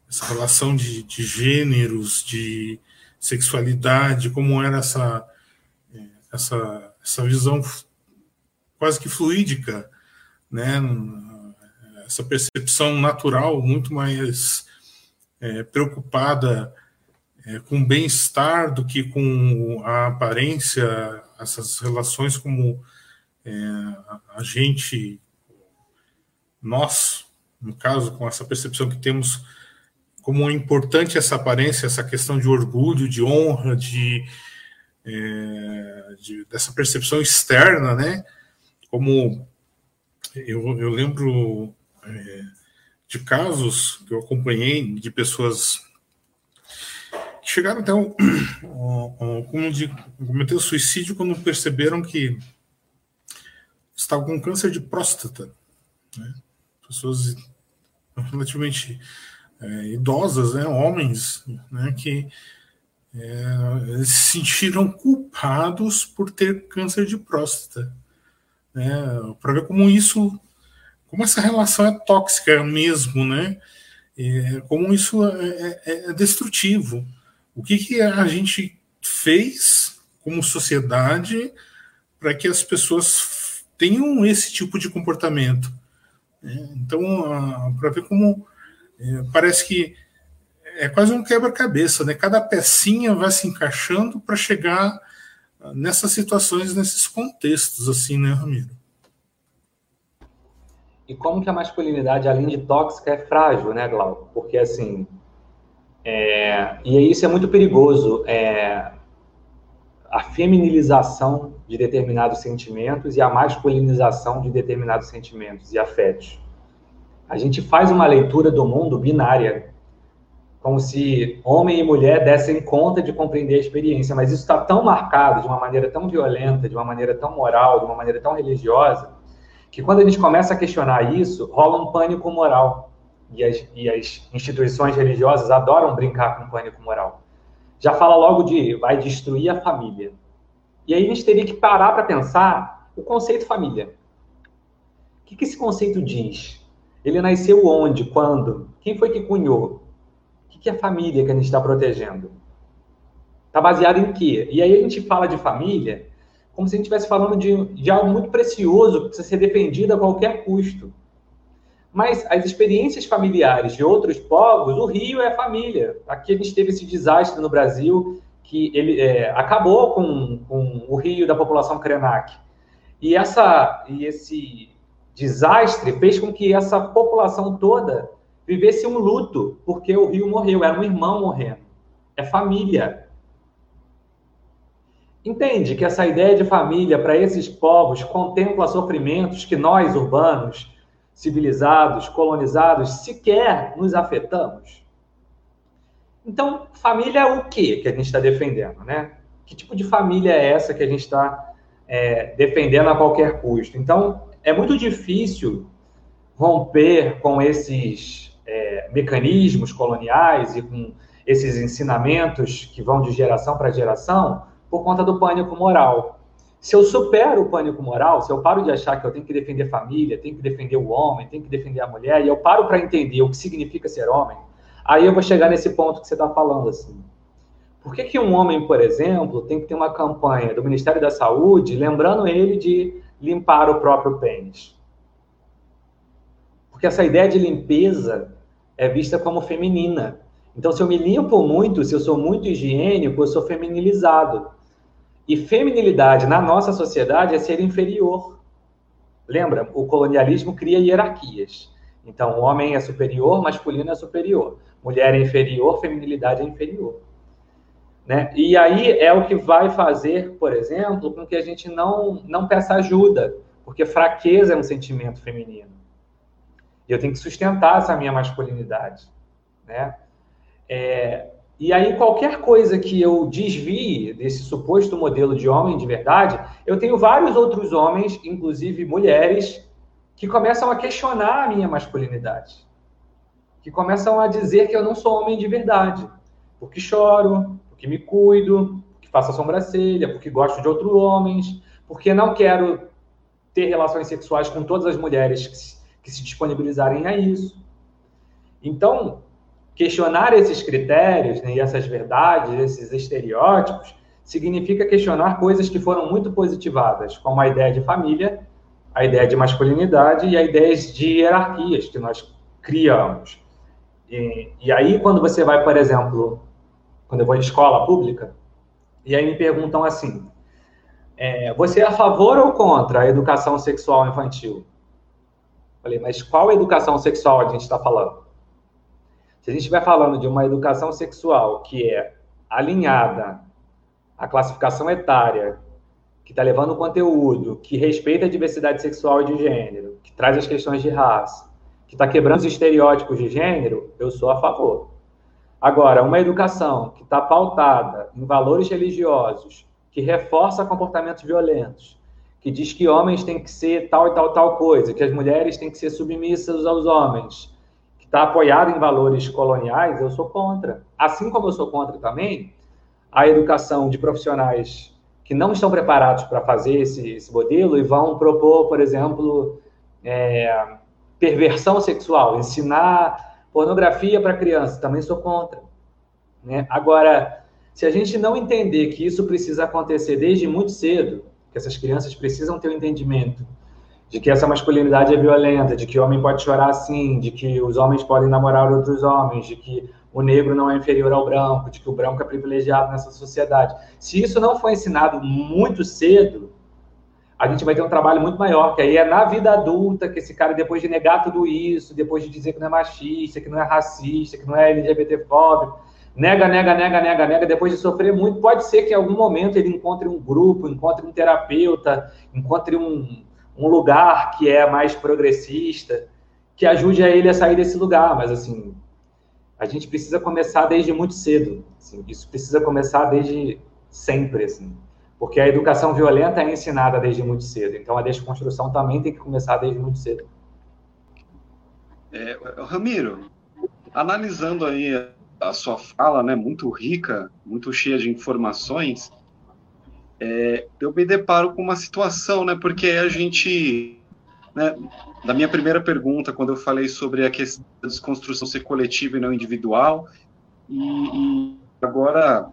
essa relação de, de gêneros, de sexualidade, como era essa, essa, essa visão quase que fluídica, né? essa percepção natural muito mais é, preocupada é, com bem-estar do que com a aparência, essas relações como é, a gente, nós, no caso, com essa percepção que temos como é importante essa aparência, essa questão de orgulho, de honra, de, é, de dessa percepção externa, né? Como eu, eu lembro é, de casos que eu acompanhei de pessoas chegaram até o, o, de cometer o suicídio quando perceberam que estavam com câncer de próstata, né? pessoas relativamente é, idosas, né, homens, né, que é, se sentiram culpados por ter câncer de próstata. Né, para ver como isso, como essa relação é tóxica mesmo, né? É, como isso é, é, é destrutivo. O que, que a gente fez como sociedade para que as pessoas tenham esse tipo de comportamento? É, então, para ver como é, parece que é quase um quebra-cabeça, né? Cada pecinha vai se encaixando para chegar nessas situações, nesses contextos, assim, né, Ramiro? E como que a masculinidade, além de tóxica, é frágil, né, Glauco? Porque, assim, é... e isso é muito perigoso, é... a feminilização de determinados sentimentos e a masculinização de determinados sentimentos e afetos. A gente faz uma leitura do mundo binária, como se homem e mulher dessem conta de compreender a experiência, mas isso está tão marcado de uma maneira tão violenta, de uma maneira tão moral, de uma maneira tão religiosa, que quando a gente começa a questionar isso, rola um pânico moral. E as, e as instituições religiosas adoram brincar com pânico moral. Já fala logo de vai destruir a família. E aí a gente teria que parar para pensar o conceito família. O que, que esse conceito diz? Ele nasceu onde? Quando? Quem foi que cunhou? que é família que a gente está protegendo? Está baseado em quê? E aí a gente fala de família como se a gente estivesse falando de, de algo muito precioso que precisa ser defendido a qualquer custo. Mas as experiências familiares de outros povos, o Rio é família. Aqui a gente teve esse desastre no Brasil que ele é, acabou com, com o Rio da população Krenak. E, essa, e esse desastre fez com que essa população toda vivesse um luto, porque o Rio morreu, era um irmão morrendo. É família. Entende que essa ideia de família para esses povos contempla sofrimentos que nós, urbanos, civilizados, colonizados, sequer nos afetamos? Então, família é o que que a gente está defendendo, né? Que tipo de família é essa que a gente está é, defendendo a qualquer custo? Então, é muito difícil romper com esses é, mecanismos coloniais e com esses ensinamentos que vão de geração para geração por conta do pânico moral. Se eu supero o pânico moral, se eu paro de achar que eu tenho que defender a família, tenho que defender o homem, tenho que defender a mulher, e eu paro para entender o que significa ser homem, aí eu vou chegar nesse ponto que você está falando assim. Por que, que um homem, por exemplo, tem que ter uma campanha do Ministério da Saúde lembrando ele de limpar o próprio pênis? Porque essa ideia de limpeza é vista como feminina. Então, se eu me limpo muito, se eu sou muito higiênico, eu sou feminilizado. E feminilidade na nossa sociedade é ser inferior. Lembra? O colonialismo cria hierarquias. Então, o homem é superior, masculino é superior. Mulher é inferior, feminilidade é inferior. Né? E aí é o que vai fazer, por exemplo, com que a gente não, não peça ajuda, porque fraqueza é um sentimento feminino. E eu tenho que sustentar essa minha masculinidade, né? É, e aí, qualquer coisa que eu desvie desse suposto modelo de homem de verdade, eu tenho vários outros homens, inclusive mulheres, que começam a questionar a minha masculinidade. Que começam a dizer que eu não sou homem de verdade. Porque choro, porque me cuido, porque faço sobrancelha, porque gosto de outros homens, porque não quero ter relações sexuais com todas as mulheres que se disponibilizarem a isso. Então, questionar esses critérios né, e essas verdades, esses estereótipos, significa questionar coisas que foram muito positivadas, como a ideia de família, a ideia de masculinidade e a ideia de hierarquias que nós criamos. E, e aí, quando você vai, por exemplo, quando eu vou em escola pública, e aí me perguntam assim: é, você é a favor ou contra a educação sexual infantil? Falei, mas qual educação sexual a gente está falando? Se a gente estiver falando de uma educação sexual que é alinhada à classificação etária, que está levando conteúdo, que respeita a diversidade sexual e de gênero, que traz as questões de raça, que está quebrando os estereótipos de gênero, eu sou a favor. Agora, uma educação que está pautada em valores religiosos, que reforça comportamentos violentos, que diz que homens têm que ser tal e tal tal coisa, que as mulheres têm que ser submissas aos homens, está apoiado em valores coloniais, eu sou contra. Assim como eu sou contra também a educação de profissionais que não estão preparados para fazer esse, esse, modelo e vão propor, por exemplo, é, perversão sexual, ensinar pornografia para criança, também sou contra. Né? Agora, se a gente não entender que isso precisa acontecer desde muito cedo, que essas crianças precisam ter o um entendimento de que essa masculinidade é violenta, de que o homem pode chorar assim, de que os homens podem namorar outros homens, de que o negro não é inferior ao branco, de que o branco é privilegiado nessa sociedade. Se isso não for ensinado muito cedo, a gente vai ter um trabalho muito maior, que aí é na vida adulta, que esse cara, depois de negar tudo isso, depois de dizer que não é machista, que não é racista, que não é LGBTfóbico, nega, nega, nega, nega, nega, depois de sofrer muito, pode ser que em algum momento ele encontre um grupo, encontre um terapeuta, encontre um, um lugar que é mais progressista, que ajude a ele a sair desse lugar. Mas, assim, a gente precisa começar desde muito cedo. Assim, isso precisa começar desde sempre, assim. Porque a educação violenta é ensinada desde muito cedo. Então, a desconstrução também tem que começar desde muito cedo. É, Ramiro, analisando aí a sua fala, né, muito rica, muito cheia de informações, é, eu me deparo com uma situação, né? Porque a gente, né, da minha primeira pergunta, quando eu falei sobre a questão da desconstrução ser coletiva e não individual, e, e agora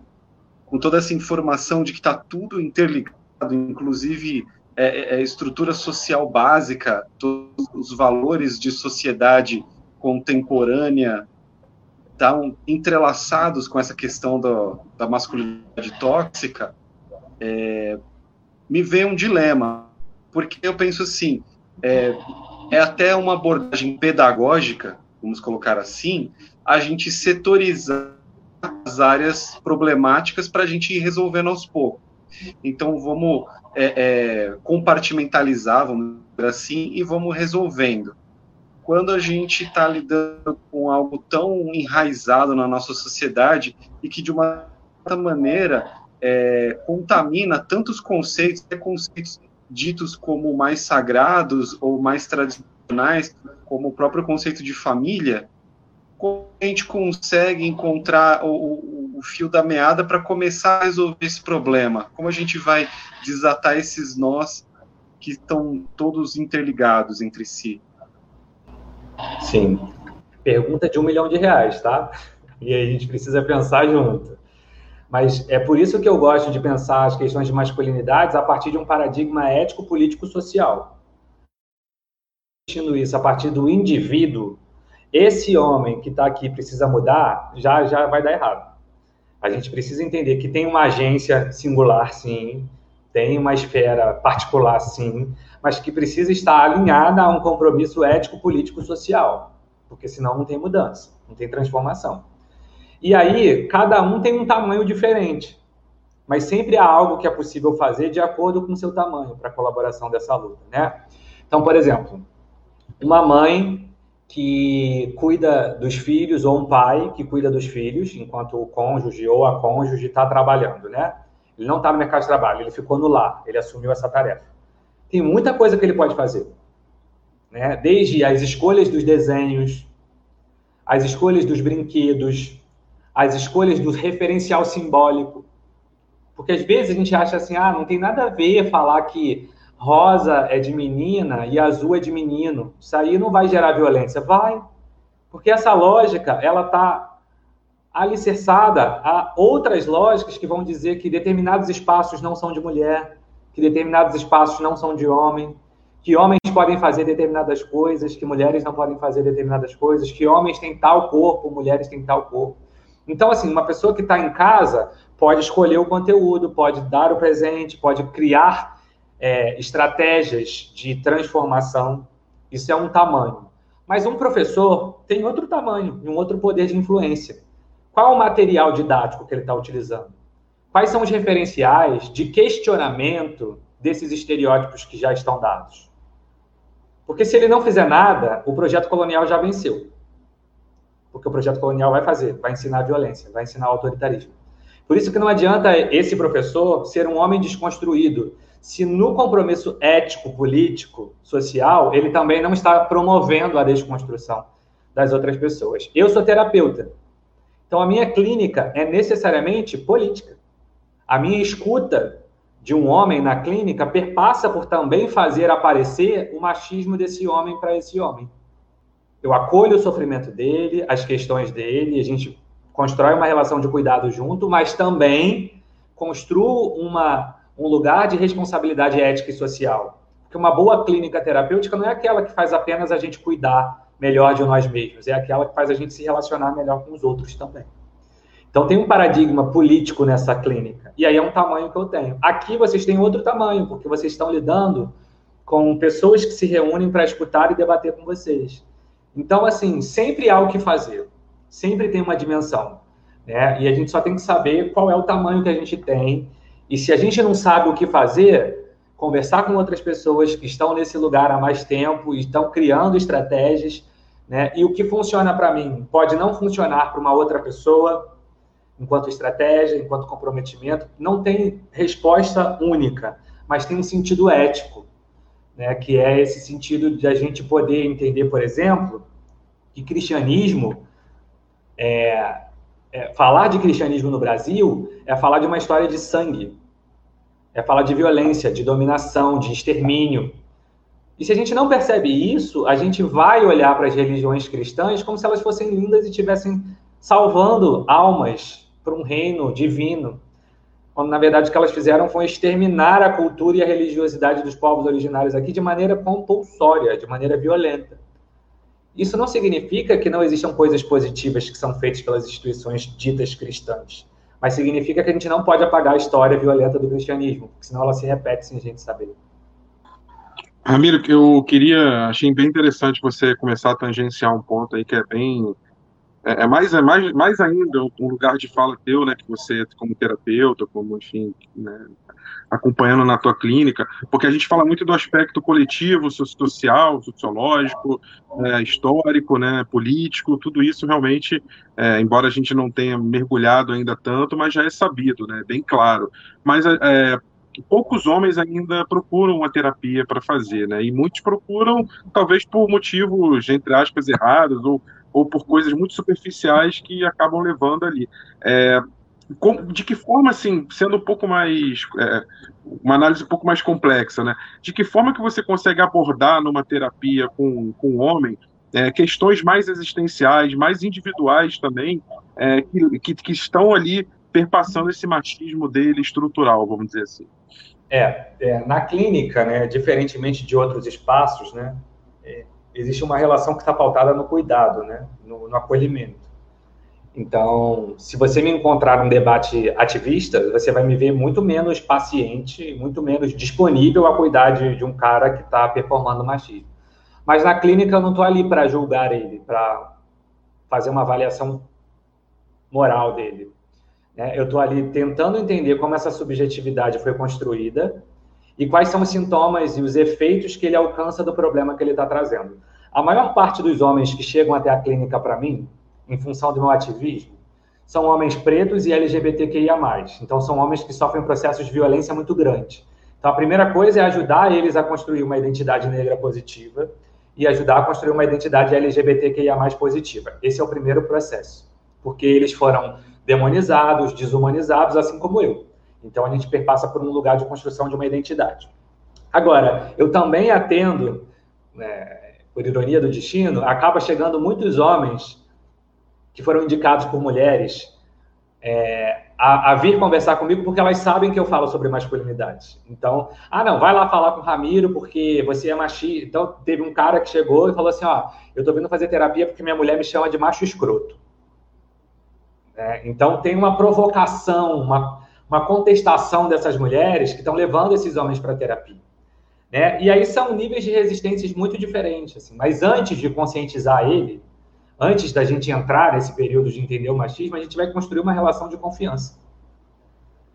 com toda essa informação de que está tudo interligado, inclusive é, é, é, estrutura social básica, todos os valores de sociedade contemporânea estão entrelaçados com essa questão do, da masculinidade tóxica, é, me vem um dilema, porque eu penso assim, é, é até uma abordagem pedagógica, vamos colocar assim, a gente setorizar as áreas problemáticas para a gente ir resolvendo aos poucos. Então vamos é, é, compartimentalizar, vamos dizer assim, e vamos resolvendo. Quando a gente está lidando com algo tão enraizado na nossa sociedade e que de uma certa maneira é, contamina tantos conceitos, conceitos ditos como mais sagrados ou mais tradicionais, como o próprio conceito de família, como a gente consegue encontrar o, o, o fio da meada para começar a resolver esse problema? Como a gente vai desatar esses nós que estão todos interligados entre si? Sim. Pergunta de um milhão de reais, tá? E aí a gente precisa pensar junto. Mas é por isso que eu gosto de pensar as questões de masculinidades a partir de um paradigma ético, político, social. Isso a partir do indivíduo, esse homem que está aqui precisa mudar, já já vai dar errado. A gente precisa entender que tem uma agência singular, sim, tem uma esfera particular, sim, mas que precisa estar alinhada a um compromisso ético, político, social, porque senão não tem mudança, não tem transformação. E aí, cada um tem um tamanho diferente. Mas sempre há algo que é possível fazer de acordo com o seu tamanho para a colaboração dessa luta, né? Então, por exemplo, uma mãe que cuida dos filhos ou um pai que cuida dos filhos enquanto o cônjuge ou a cônjuge está trabalhando, né? Ele não está no mercado de trabalho, ele ficou no lar, ele assumiu essa tarefa. Tem muita coisa que ele pode fazer, né? Desde as escolhas dos desenhos, as escolhas dos brinquedos, as escolhas do referencial simbólico. Porque às vezes a gente acha assim, ah, não tem nada a ver falar que rosa é de menina e azul é de menino. Isso aí não vai gerar violência. Vai. Porque essa lógica, ela está alicerçada a outras lógicas que vão dizer que determinados espaços não são de mulher, que determinados espaços não são de homem, que homens podem fazer determinadas coisas, que mulheres não podem fazer determinadas coisas, que homens têm tal corpo, mulheres têm tal corpo. Então, assim, uma pessoa que está em casa pode escolher o conteúdo, pode dar o presente, pode criar é, estratégias de transformação. Isso é um tamanho. Mas um professor tem outro tamanho, um outro poder de influência. Qual o material didático que ele está utilizando? Quais são os referenciais de questionamento desses estereótipos que já estão dados? Porque se ele não fizer nada, o projeto colonial já venceu porque o projeto colonial vai fazer, vai ensinar violência, vai ensinar autoritarismo. Por isso que não adianta esse professor ser um homem desconstruído, se no compromisso ético, político, social, ele também não está promovendo a desconstrução das outras pessoas. Eu sou terapeuta. Então a minha clínica é necessariamente política. A minha escuta de um homem na clínica perpassa por também fazer aparecer o machismo desse homem para esse homem eu acolho o sofrimento dele, as questões dele, a gente constrói uma relação de cuidado junto, mas também construo uma, um lugar de responsabilidade ética e social. Porque uma boa clínica terapêutica não é aquela que faz apenas a gente cuidar melhor de nós mesmos, é aquela que faz a gente se relacionar melhor com os outros também. Então tem um paradigma político nessa clínica. E aí é um tamanho que eu tenho. Aqui vocês têm outro tamanho, porque vocês estão lidando com pessoas que se reúnem para escutar e debater com vocês. Então, assim, sempre há o que fazer. Sempre tem uma dimensão. Né? E a gente só tem que saber qual é o tamanho que a gente tem. E se a gente não sabe o que fazer, conversar com outras pessoas que estão nesse lugar há mais tempo estão criando estratégias. Né? E o que funciona para mim pode não funcionar para uma outra pessoa, enquanto estratégia, enquanto comprometimento. Não tem resposta única, mas tem um sentido ético né, que é esse sentido de a gente poder entender, por exemplo, que cristianismo, é, é, falar de cristianismo no Brasil é falar de uma história de sangue, é falar de violência, de dominação, de extermínio. E se a gente não percebe isso, a gente vai olhar para as religiões cristãs como se elas fossem lindas e estivessem salvando almas para um reino divino quando na verdade o que elas fizeram foi exterminar a cultura e a religiosidade dos povos originários aqui de maneira compulsória, de maneira violenta. Isso não significa que não existam coisas positivas que são feitas pelas instituições ditas cristãs, mas significa que a gente não pode apagar a história violenta do cristianismo, porque senão ela se repete sem a gente saber. Ramiro, eu queria, achei bem interessante você começar a tangenciar um ponto aí que é bem é, é, mais, é mais, mais ainda um lugar de fala teu, né, que você como terapeuta, como, enfim, né, acompanhando na tua clínica, porque a gente fala muito do aspecto coletivo, social, sociológico, é, histórico, né, político, tudo isso realmente, é, embora a gente não tenha mergulhado ainda tanto, mas já é sabido, né, bem claro. Mas é, é poucos homens ainda procuram uma terapia para fazer, né, e muitos procuram, talvez por motivos, entre aspas, errados, ou ou por coisas muito superficiais que acabam levando ali. É, de que forma, assim, sendo um pouco mais é, uma análise um pouco mais complexa, né? De que forma que você consegue abordar numa terapia com, com o homem é, questões mais existenciais, mais individuais também, é, que, que, que, estão ali perpassando esse machismo dele estrutural, vamos dizer assim. É, é na clínica, né, diferentemente de outros espaços, né, é, existe uma relação que está pautada no cuidado, né? no, no acolhimento. Então, se você me encontrar num debate ativista, você vai me ver muito menos paciente, muito menos disponível a cuidar de, de um cara que está performando machismo. Mas na clínica eu não estou ali para julgar ele, para fazer uma avaliação moral dele. Né? Eu estou ali tentando entender como essa subjetividade foi construída e quais são os sintomas e os efeitos que ele alcança do problema que ele está trazendo. A maior parte dos homens que chegam até a clínica para mim, em função do meu ativismo, são homens pretos e LGBTQIA+. Então, são homens que sofrem processos de violência muito grande. Então, a primeira coisa é ajudar eles a construir uma identidade negra positiva e ajudar a construir uma identidade LGBTQIA+, positiva. Esse é o primeiro processo. Porque eles foram demonizados, desumanizados, assim como eu. Então a gente perpassa por um lugar de construção de uma identidade. Agora, eu também atendo, né, por ironia do destino, acaba chegando muitos homens que foram indicados por mulheres é, a, a, vir conversar comigo porque elas sabem que eu falo sobre masculinidade. Então, ah, não, vai lá falar com o Ramiro porque você é machista. Então, teve um cara que chegou e falou assim: ó, eu tô vindo fazer terapia porque minha mulher me chama de macho escroto. É, então, tem uma provocação, uma, uma contestação dessas mulheres que estão levando esses homens para terapia. Né? E aí são níveis de resistências muito diferentes. Assim. Mas antes de conscientizar ele, antes da gente entrar nesse período de entender o machismo, a gente vai construir uma relação de confiança.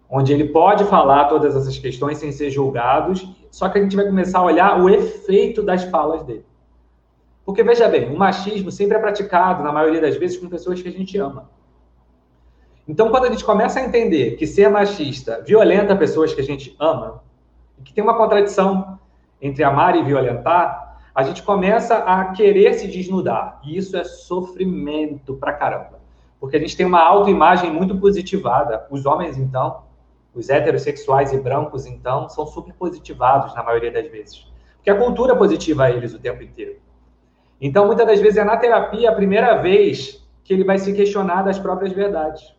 Onde ele pode falar todas essas questões sem ser julgado, só que a gente vai começar a olhar o efeito das falas dele. Porque, veja bem, o machismo sempre é praticado, na maioria das vezes, com pessoas que a gente ama. Então, quando a gente começa a entender que ser machista violenta pessoas que a gente ama, que tem uma contradição entre amar e violentar, a gente começa a querer se desnudar. E isso é sofrimento pra caramba. Porque a gente tem uma autoimagem muito positivada. Os homens, então, os heterossexuais e brancos, então, são super positivados na maioria das vezes. Porque a cultura positiva eles o tempo inteiro. Então, muitas das vezes é na terapia a primeira vez que ele vai se questionar das próprias verdades.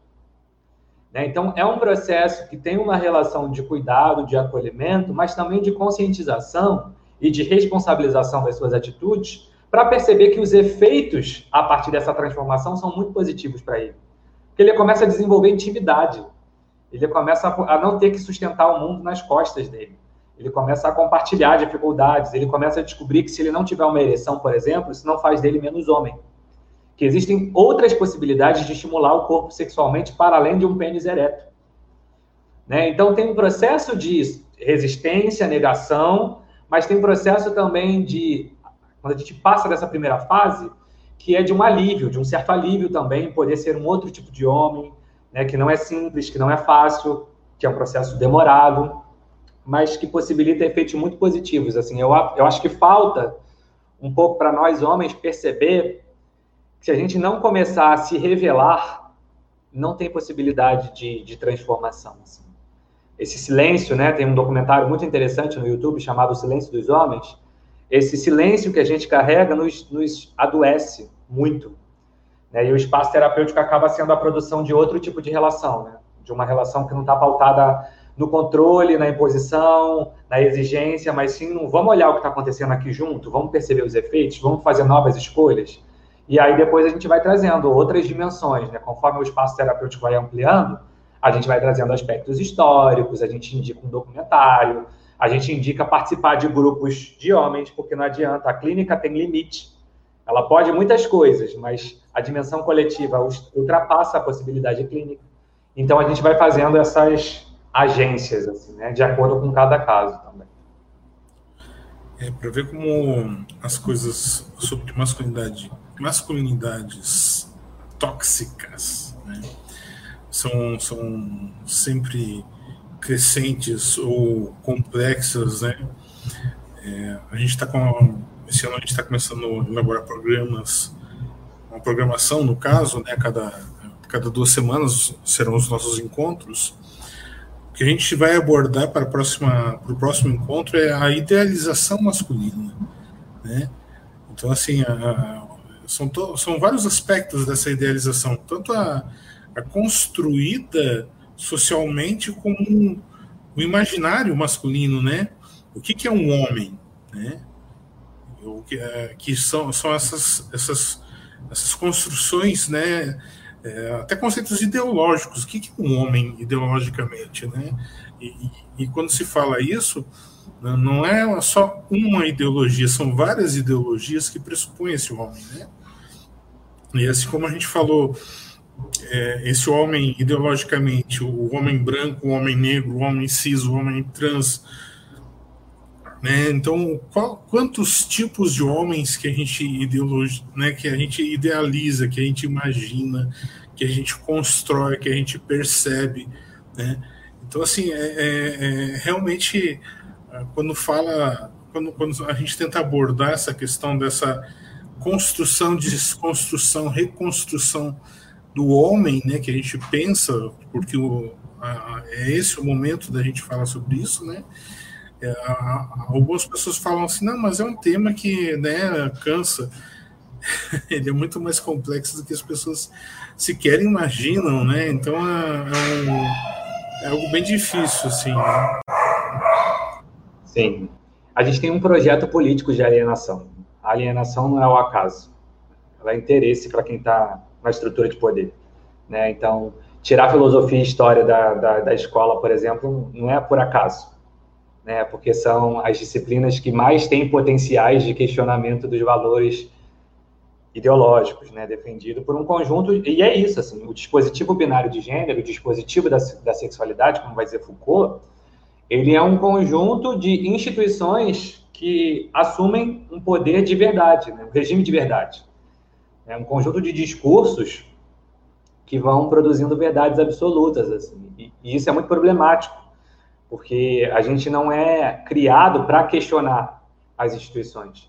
Né? Então, é um processo que tem uma relação de cuidado, de acolhimento, mas também de conscientização e de responsabilização das suas atitudes, para perceber que os efeitos a partir dessa transformação são muito positivos para ele. Porque ele começa a desenvolver intimidade, ele começa a não ter que sustentar o mundo nas costas dele. Ele começa a compartilhar dificuldades, ele começa a descobrir que se ele não tiver uma ereção, por exemplo, isso não faz dele menos homem. Que existem outras possibilidades de estimular o corpo sexualmente para além de um pênis ereto. Né? Então tem um processo de resistência, negação, mas tem um processo também de quando a gente passa dessa primeira fase, que é de um alívio, de um certo alívio também, poder ser um outro tipo de homem, né, que não é simples, que não é fácil, que é um processo demorado, mas que possibilita efeitos muito positivos. Assim, eu, eu acho que falta um pouco para nós homens perceber se a gente não começar a se revelar, não tem possibilidade de, de transformação. Assim. Esse silêncio, né? Tem um documentário muito interessante no YouTube chamado O Silêncio dos Homens, esse silêncio que a gente carrega nos, nos adoece muito. Né? E o espaço terapêutico acaba sendo a produção de outro tipo de relação, né? de uma relação que não está pautada no controle, na imposição, na exigência, mas sim vamos olhar o que está acontecendo aqui junto, vamos perceber os efeitos, vamos fazer novas escolhas. E aí depois a gente vai trazendo outras dimensões, né? Conforme o espaço terapêutico vai ampliando, a gente vai trazendo aspectos históricos, a gente indica um documentário, a gente indica participar de grupos de homens, porque não adianta, a clínica tem limite. Ela pode muitas coisas, mas a dimensão coletiva ultrapassa a possibilidade clínica. Então a gente vai fazendo essas agências, assim, né, de acordo com cada caso também. É, para ver como as coisas sobre masculinidade, masculinidades tóxicas, né, são, são sempre crescentes ou complexas, né? É, a gente está com esse ano a gente está começando a elaborar programas, uma programação no caso, né? Cada cada duas semanas serão os nossos encontros. O que a gente vai abordar para a próxima para o próximo encontro é a idealização masculina, né? Então assim a, a, são to, são vários aspectos dessa idealização, tanto a, a construída socialmente como um, o imaginário masculino, né? O que, que é um homem, né? O que, é, que são, são essas, essas, essas construções, né? É, até conceitos ideológicos. O que, que é um homem ideologicamente, né? E, e, e quando se fala isso, não é só uma ideologia, são várias ideologias que pressupõem esse homem, né? E assim como a gente falou é, esse homem ideologicamente, o homem branco, o homem negro, o homem cis, o homem trans. Né? Então, qual, quantos tipos de homens que a gente ideologi, né, que a gente idealiza, que a gente imagina, que a gente constrói, que a gente percebe, né? Então, assim, é, é, é realmente quando fala, quando, quando a gente tenta abordar essa questão dessa construção, desconstrução, reconstrução do homem, né, que a gente pensa, porque o, a, é esse o momento da gente falar sobre isso, né? É, a, algumas pessoas falam assim, não, mas é um tema que, né, cansa. *laughs* Ele é muito mais complexo do que as pessoas sequer imaginam, né? Então é, é, um, é algo bem difícil, assim. Né? Sim. A gente tem um projeto político de alienação. A alienação não é o acaso. Ela é interesse para quem está na estrutura de poder. Né? Então, tirar filosofia e história da, da, da, escola, por exemplo, não é por acaso, né? porque são as disciplinas que mais têm potenciais de questionamento dos valores ideológicos, né, defendido por um conjunto, e é isso, assim, o dispositivo binário de gênero, o dispositivo da, da sexualidade, como vai dizer Foucault, ele é um conjunto de instituições que assumem um poder de verdade, né, um regime de verdade. É um conjunto de discursos que vão produzindo verdades absolutas, assim. E, e isso é muito problemático, porque a gente não é criado para questionar as instituições.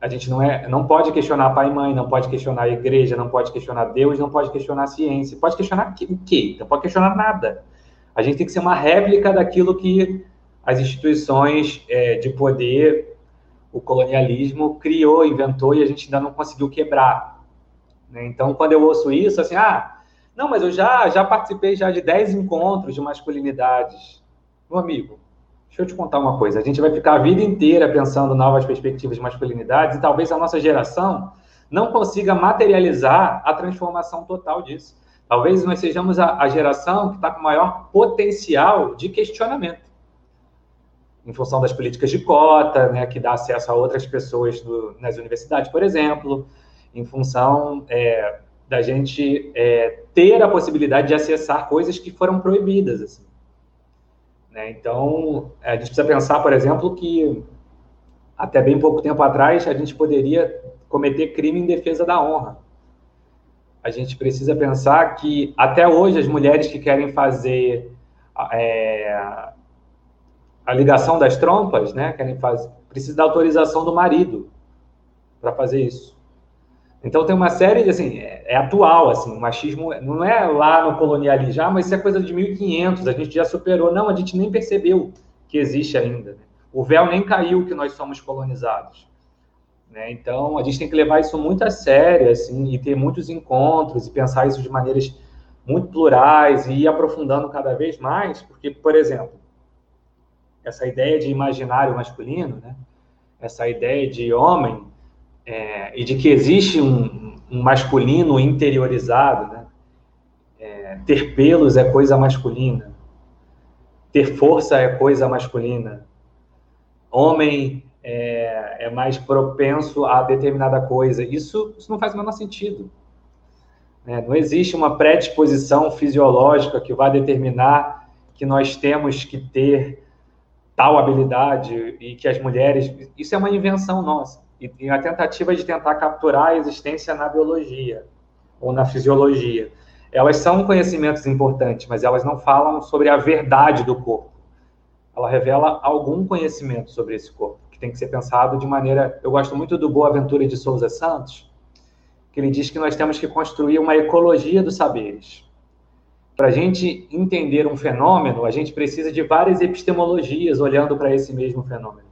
A gente não é, não pode questionar pai e mãe, não pode questionar a igreja, não pode questionar Deus, não pode questionar a ciência. Pode questionar o quê? Não pode questionar nada. A gente tem que ser uma réplica daquilo que as instituições é, de poder o colonialismo criou, inventou e a gente ainda não conseguiu quebrar. Né? Então, quando eu ouço isso, assim, ah, não, mas eu já, já participei já de 10 encontros de masculinidades. Meu amigo, Deixa eu te contar uma coisa. A gente vai ficar a vida inteira pensando novas perspectivas de masculinidades e talvez a nossa geração não consiga materializar a transformação total disso. Talvez nós sejamos a, a geração que está com maior potencial de questionamento, em função das políticas de cota, né, que dá acesso a outras pessoas do, nas universidades, por exemplo, em função é, da gente é, ter a possibilidade de acessar coisas que foram proibidas. Assim. Né? Então, a gente precisa pensar, por exemplo, que até bem pouco tempo atrás a gente poderia cometer crime em defesa da honra. A gente precisa pensar que até hoje as mulheres que querem fazer é, a ligação das trompas, né, querem fazer, precisa da autorização do marido para fazer isso. Então tem uma série de assim, é, é, atual assim, o machismo não é lá no colonialismo, já, mas isso é coisa de 1500, a gente já superou, não, a gente nem percebeu que existe ainda. Né? O véu nem caiu que nós somos colonizados. Né? Então, a gente tem que levar isso muito a sério, assim, e ter muitos encontros e pensar isso de maneiras muito plurais e ir aprofundando cada vez mais, porque, por exemplo, essa ideia de imaginário masculino, né? essa ideia de homem é, e de que existe um, um masculino interiorizado, né? É, ter pelos é coisa masculina, ter força é coisa masculina, homem é, é, mais propenso a determinada coisa. Isso, isso não faz o menor sentido. Né? Não existe uma predisposição fisiológica que vá determinar que nós temos que ter tal habilidade e que as mulheres. Isso é uma invenção nossa. E, e a tentativa de tentar capturar a existência na biologia ou na fisiologia. Elas são conhecimentos importantes, mas elas não falam sobre a verdade do corpo. Ela revela algum conhecimento sobre esse corpo tem que ser pensado de maneira. Eu gosto muito do Boaventura de Souza Santos, que ele diz que nós temos que construir uma ecologia dos saberes. Para a gente entender um fenômeno, a gente precisa de várias epistemologias olhando para esse mesmo fenômeno.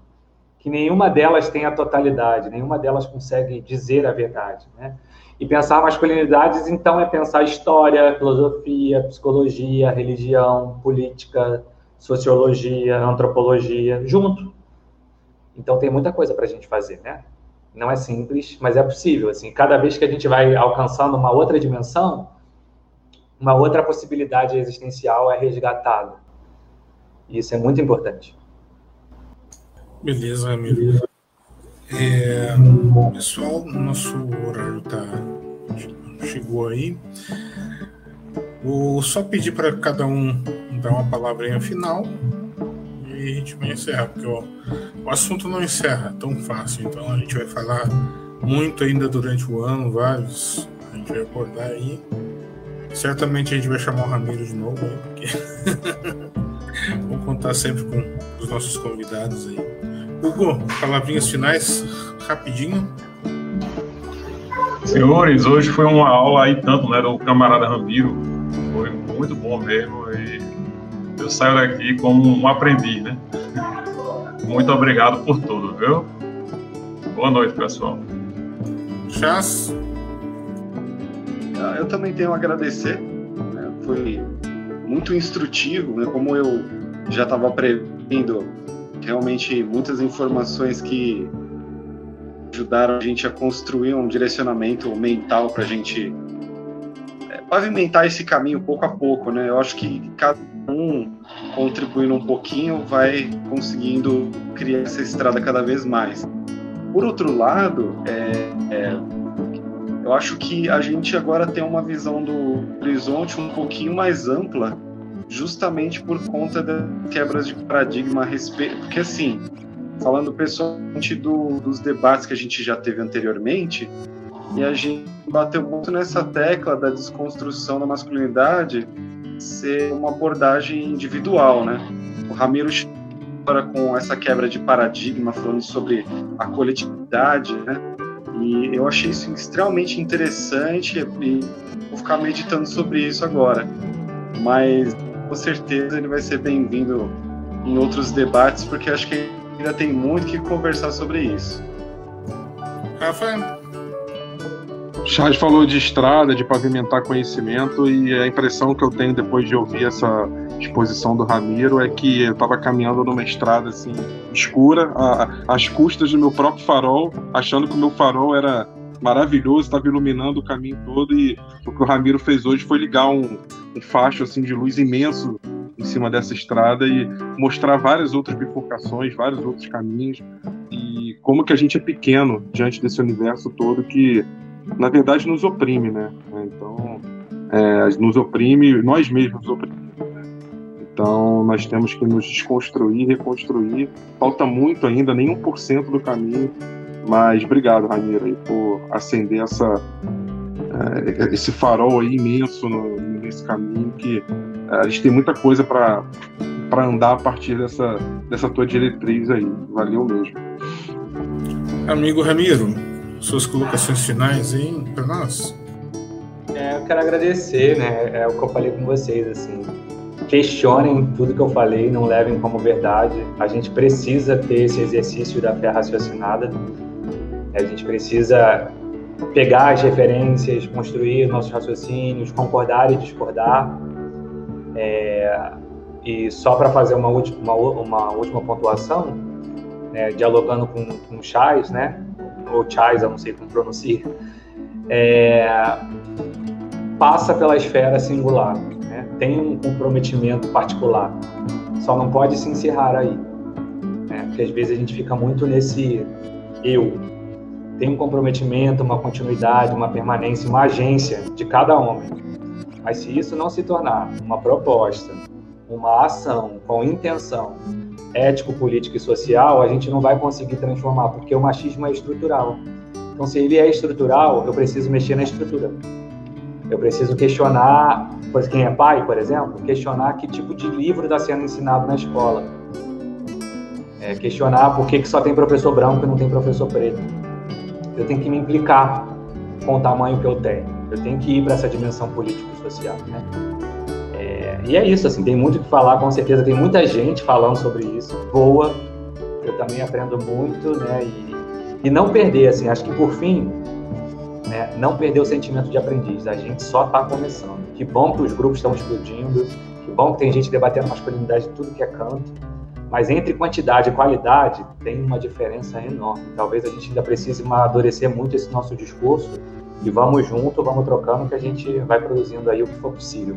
Que nenhuma delas tem a totalidade, nenhuma delas consegue dizer a verdade. Né? E pensar masculinidades, então, é pensar história, filosofia, psicologia, religião, política, sociologia, antropologia, junto. Então tem muita coisa para a gente fazer, né? Não é simples, mas é possível. Assim, cada vez que a gente vai alcançando uma outra dimensão, uma outra possibilidade existencial é resgatada. E isso é muito importante. Beleza, amigo. É, pessoal, nosso horário tá, chegou aí. Vou só pedir para cada um dar uma palavrinha final a gente vai encerrar, porque ó, o assunto não encerra tão fácil, então a gente vai falar muito ainda durante o ano, vários. A gente vai acordar aí. Certamente a gente vai chamar o Ramiro de novo porque *laughs* vamos contar sempre com os nossos convidados aí. Hugo, palavrinhas finais, rapidinho. Senhores, hoje foi uma aula aí tanto, né, do camarada Ramiro. Foi muito bom mesmo e eu saio daqui como um aprendiz, né? Muito obrigado por tudo, viu? Boa noite, pessoal. Chás? Ah, eu também tenho a agradecer. Né? Foi muito instrutivo, né? Como eu já estava prevendo, realmente muitas informações que ajudaram a gente a construir um direcionamento mental para a gente é, pavimentar esse caminho pouco a pouco, né? Eu acho que cada um contribuindo um pouquinho vai conseguindo criar essa estrada cada vez mais. Por outro lado, é, é, eu acho que a gente agora tem uma visão do horizonte um pouquinho mais ampla, justamente por conta das quebras de paradigma a respeito. Porque, assim, falando pessoalmente do, dos debates que a gente já teve anteriormente, e a gente bateu muito nessa tecla da desconstrução da masculinidade ser uma abordagem individual, né? O Ramiro agora com essa quebra de paradigma, falando sobre a coletividade, né? E eu achei isso extremamente interessante e vou ficar meditando sobre isso agora. Mas com certeza ele vai ser bem-vindo em outros debates, porque acho que ainda tem muito que conversar sobre isso. Rafael? Charles falou de estrada, de pavimentar conhecimento, e a impressão que eu tenho depois de ouvir essa, exposição do Ramiro é que eu estava caminhando numa estrada assim escura, a, às custas do meu próprio farol, achando que o meu farol era maravilhoso, estava iluminando o caminho todo e o que o Ramiro fez hoje foi ligar um, um facho assim de luz imenso em cima dessa estrada e mostrar várias outras bifurcações, vários outros caminhos e como que a gente é pequeno diante desse universo todo que na verdade nos oprime, né? Então é, nos oprime, nós mesmos nos oprimimos. Né? Então nós temos que nos desconstruir, reconstruir. Falta muito ainda, nem 1% do caminho. Mas obrigado, Ramiro, aí, por acender essa, é, esse farol aí imenso no, nesse caminho que é, a gente tem muita coisa para para andar a partir dessa, dessa tua diretriz aí. Valeu mesmo. Amigo Ramiro, suas colocações finais aí para nós? É, eu quero agradecer, né? É o que eu falei com vocês, assim. Questionem tudo que eu falei, não levem como verdade. A gente precisa ter esse exercício da fé raciocinada. A gente precisa pegar as referências, construir nossos raciocínios, concordar e discordar. É, e só para fazer uma última, uma, uma última pontuação, né, dialogando com, com o Chais, né? Ou Chais, não sei como pronuncia. É, passa pela esfera singular, né? tem um comprometimento particular, só não pode se encerrar aí, né? porque às vezes a gente fica muito nesse eu. Tem um comprometimento, uma continuidade, uma permanência, uma agência de cada homem. Mas se isso não se tornar uma proposta, uma ação com intenção ético, político e social, a gente não vai conseguir transformar, porque o machismo é estrutural. Então, se ele é estrutural, eu preciso mexer na estrutura. Eu preciso questionar, quem é pai, por exemplo, questionar que tipo de livro está sendo ensinado na escola. É, questionar por que, que só tem professor branco e não tem professor preto. Eu tenho que me implicar com o tamanho que eu tenho. Eu tenho que ir para essa dimensão político-social. Né? E é isso, assim, tem muito o que falar, com certeza. Tem muita gente falando sobre isso. Boa, eu também aprendo muito, né? E, e não perder, assim, acho que por fim, né, não perder o sentimento de aprendiz. A gente só está começando. Que bom que os grupos estão explodindo, que bom que tem gente debatendo masculinidade de tudo que é canto. Mas entre quantidade e qualidade tem uma diferença enorme. Talvez a gente ainda precise amadurecer muito esse nosso discurso e vamos junto, vamos trocando que a gente vai produzindo aí o que for possível.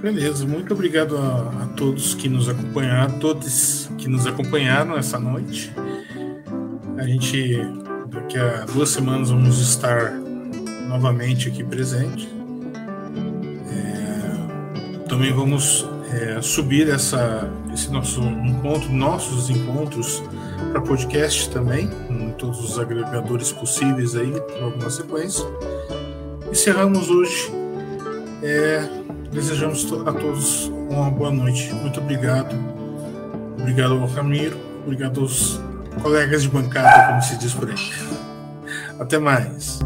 Beleza, muito obrigado a, a todos que nos acompanharam, todos que nos acompanharam essa noite. A gente Daqui a duas semanas vamos estar novamente aqui presente. É, também vamos é, subir essa, esse nosso encontro, nossos encontros para podcast também, em todos os agregadores possíveis aí, logo na sequência. Encerramos hoje. É, desejamos a todos uma boa noite. Muito obrigado. Obrigado ao Ramiro. Obrigado aos colegas de bancada, como se diz por aí. Até mais.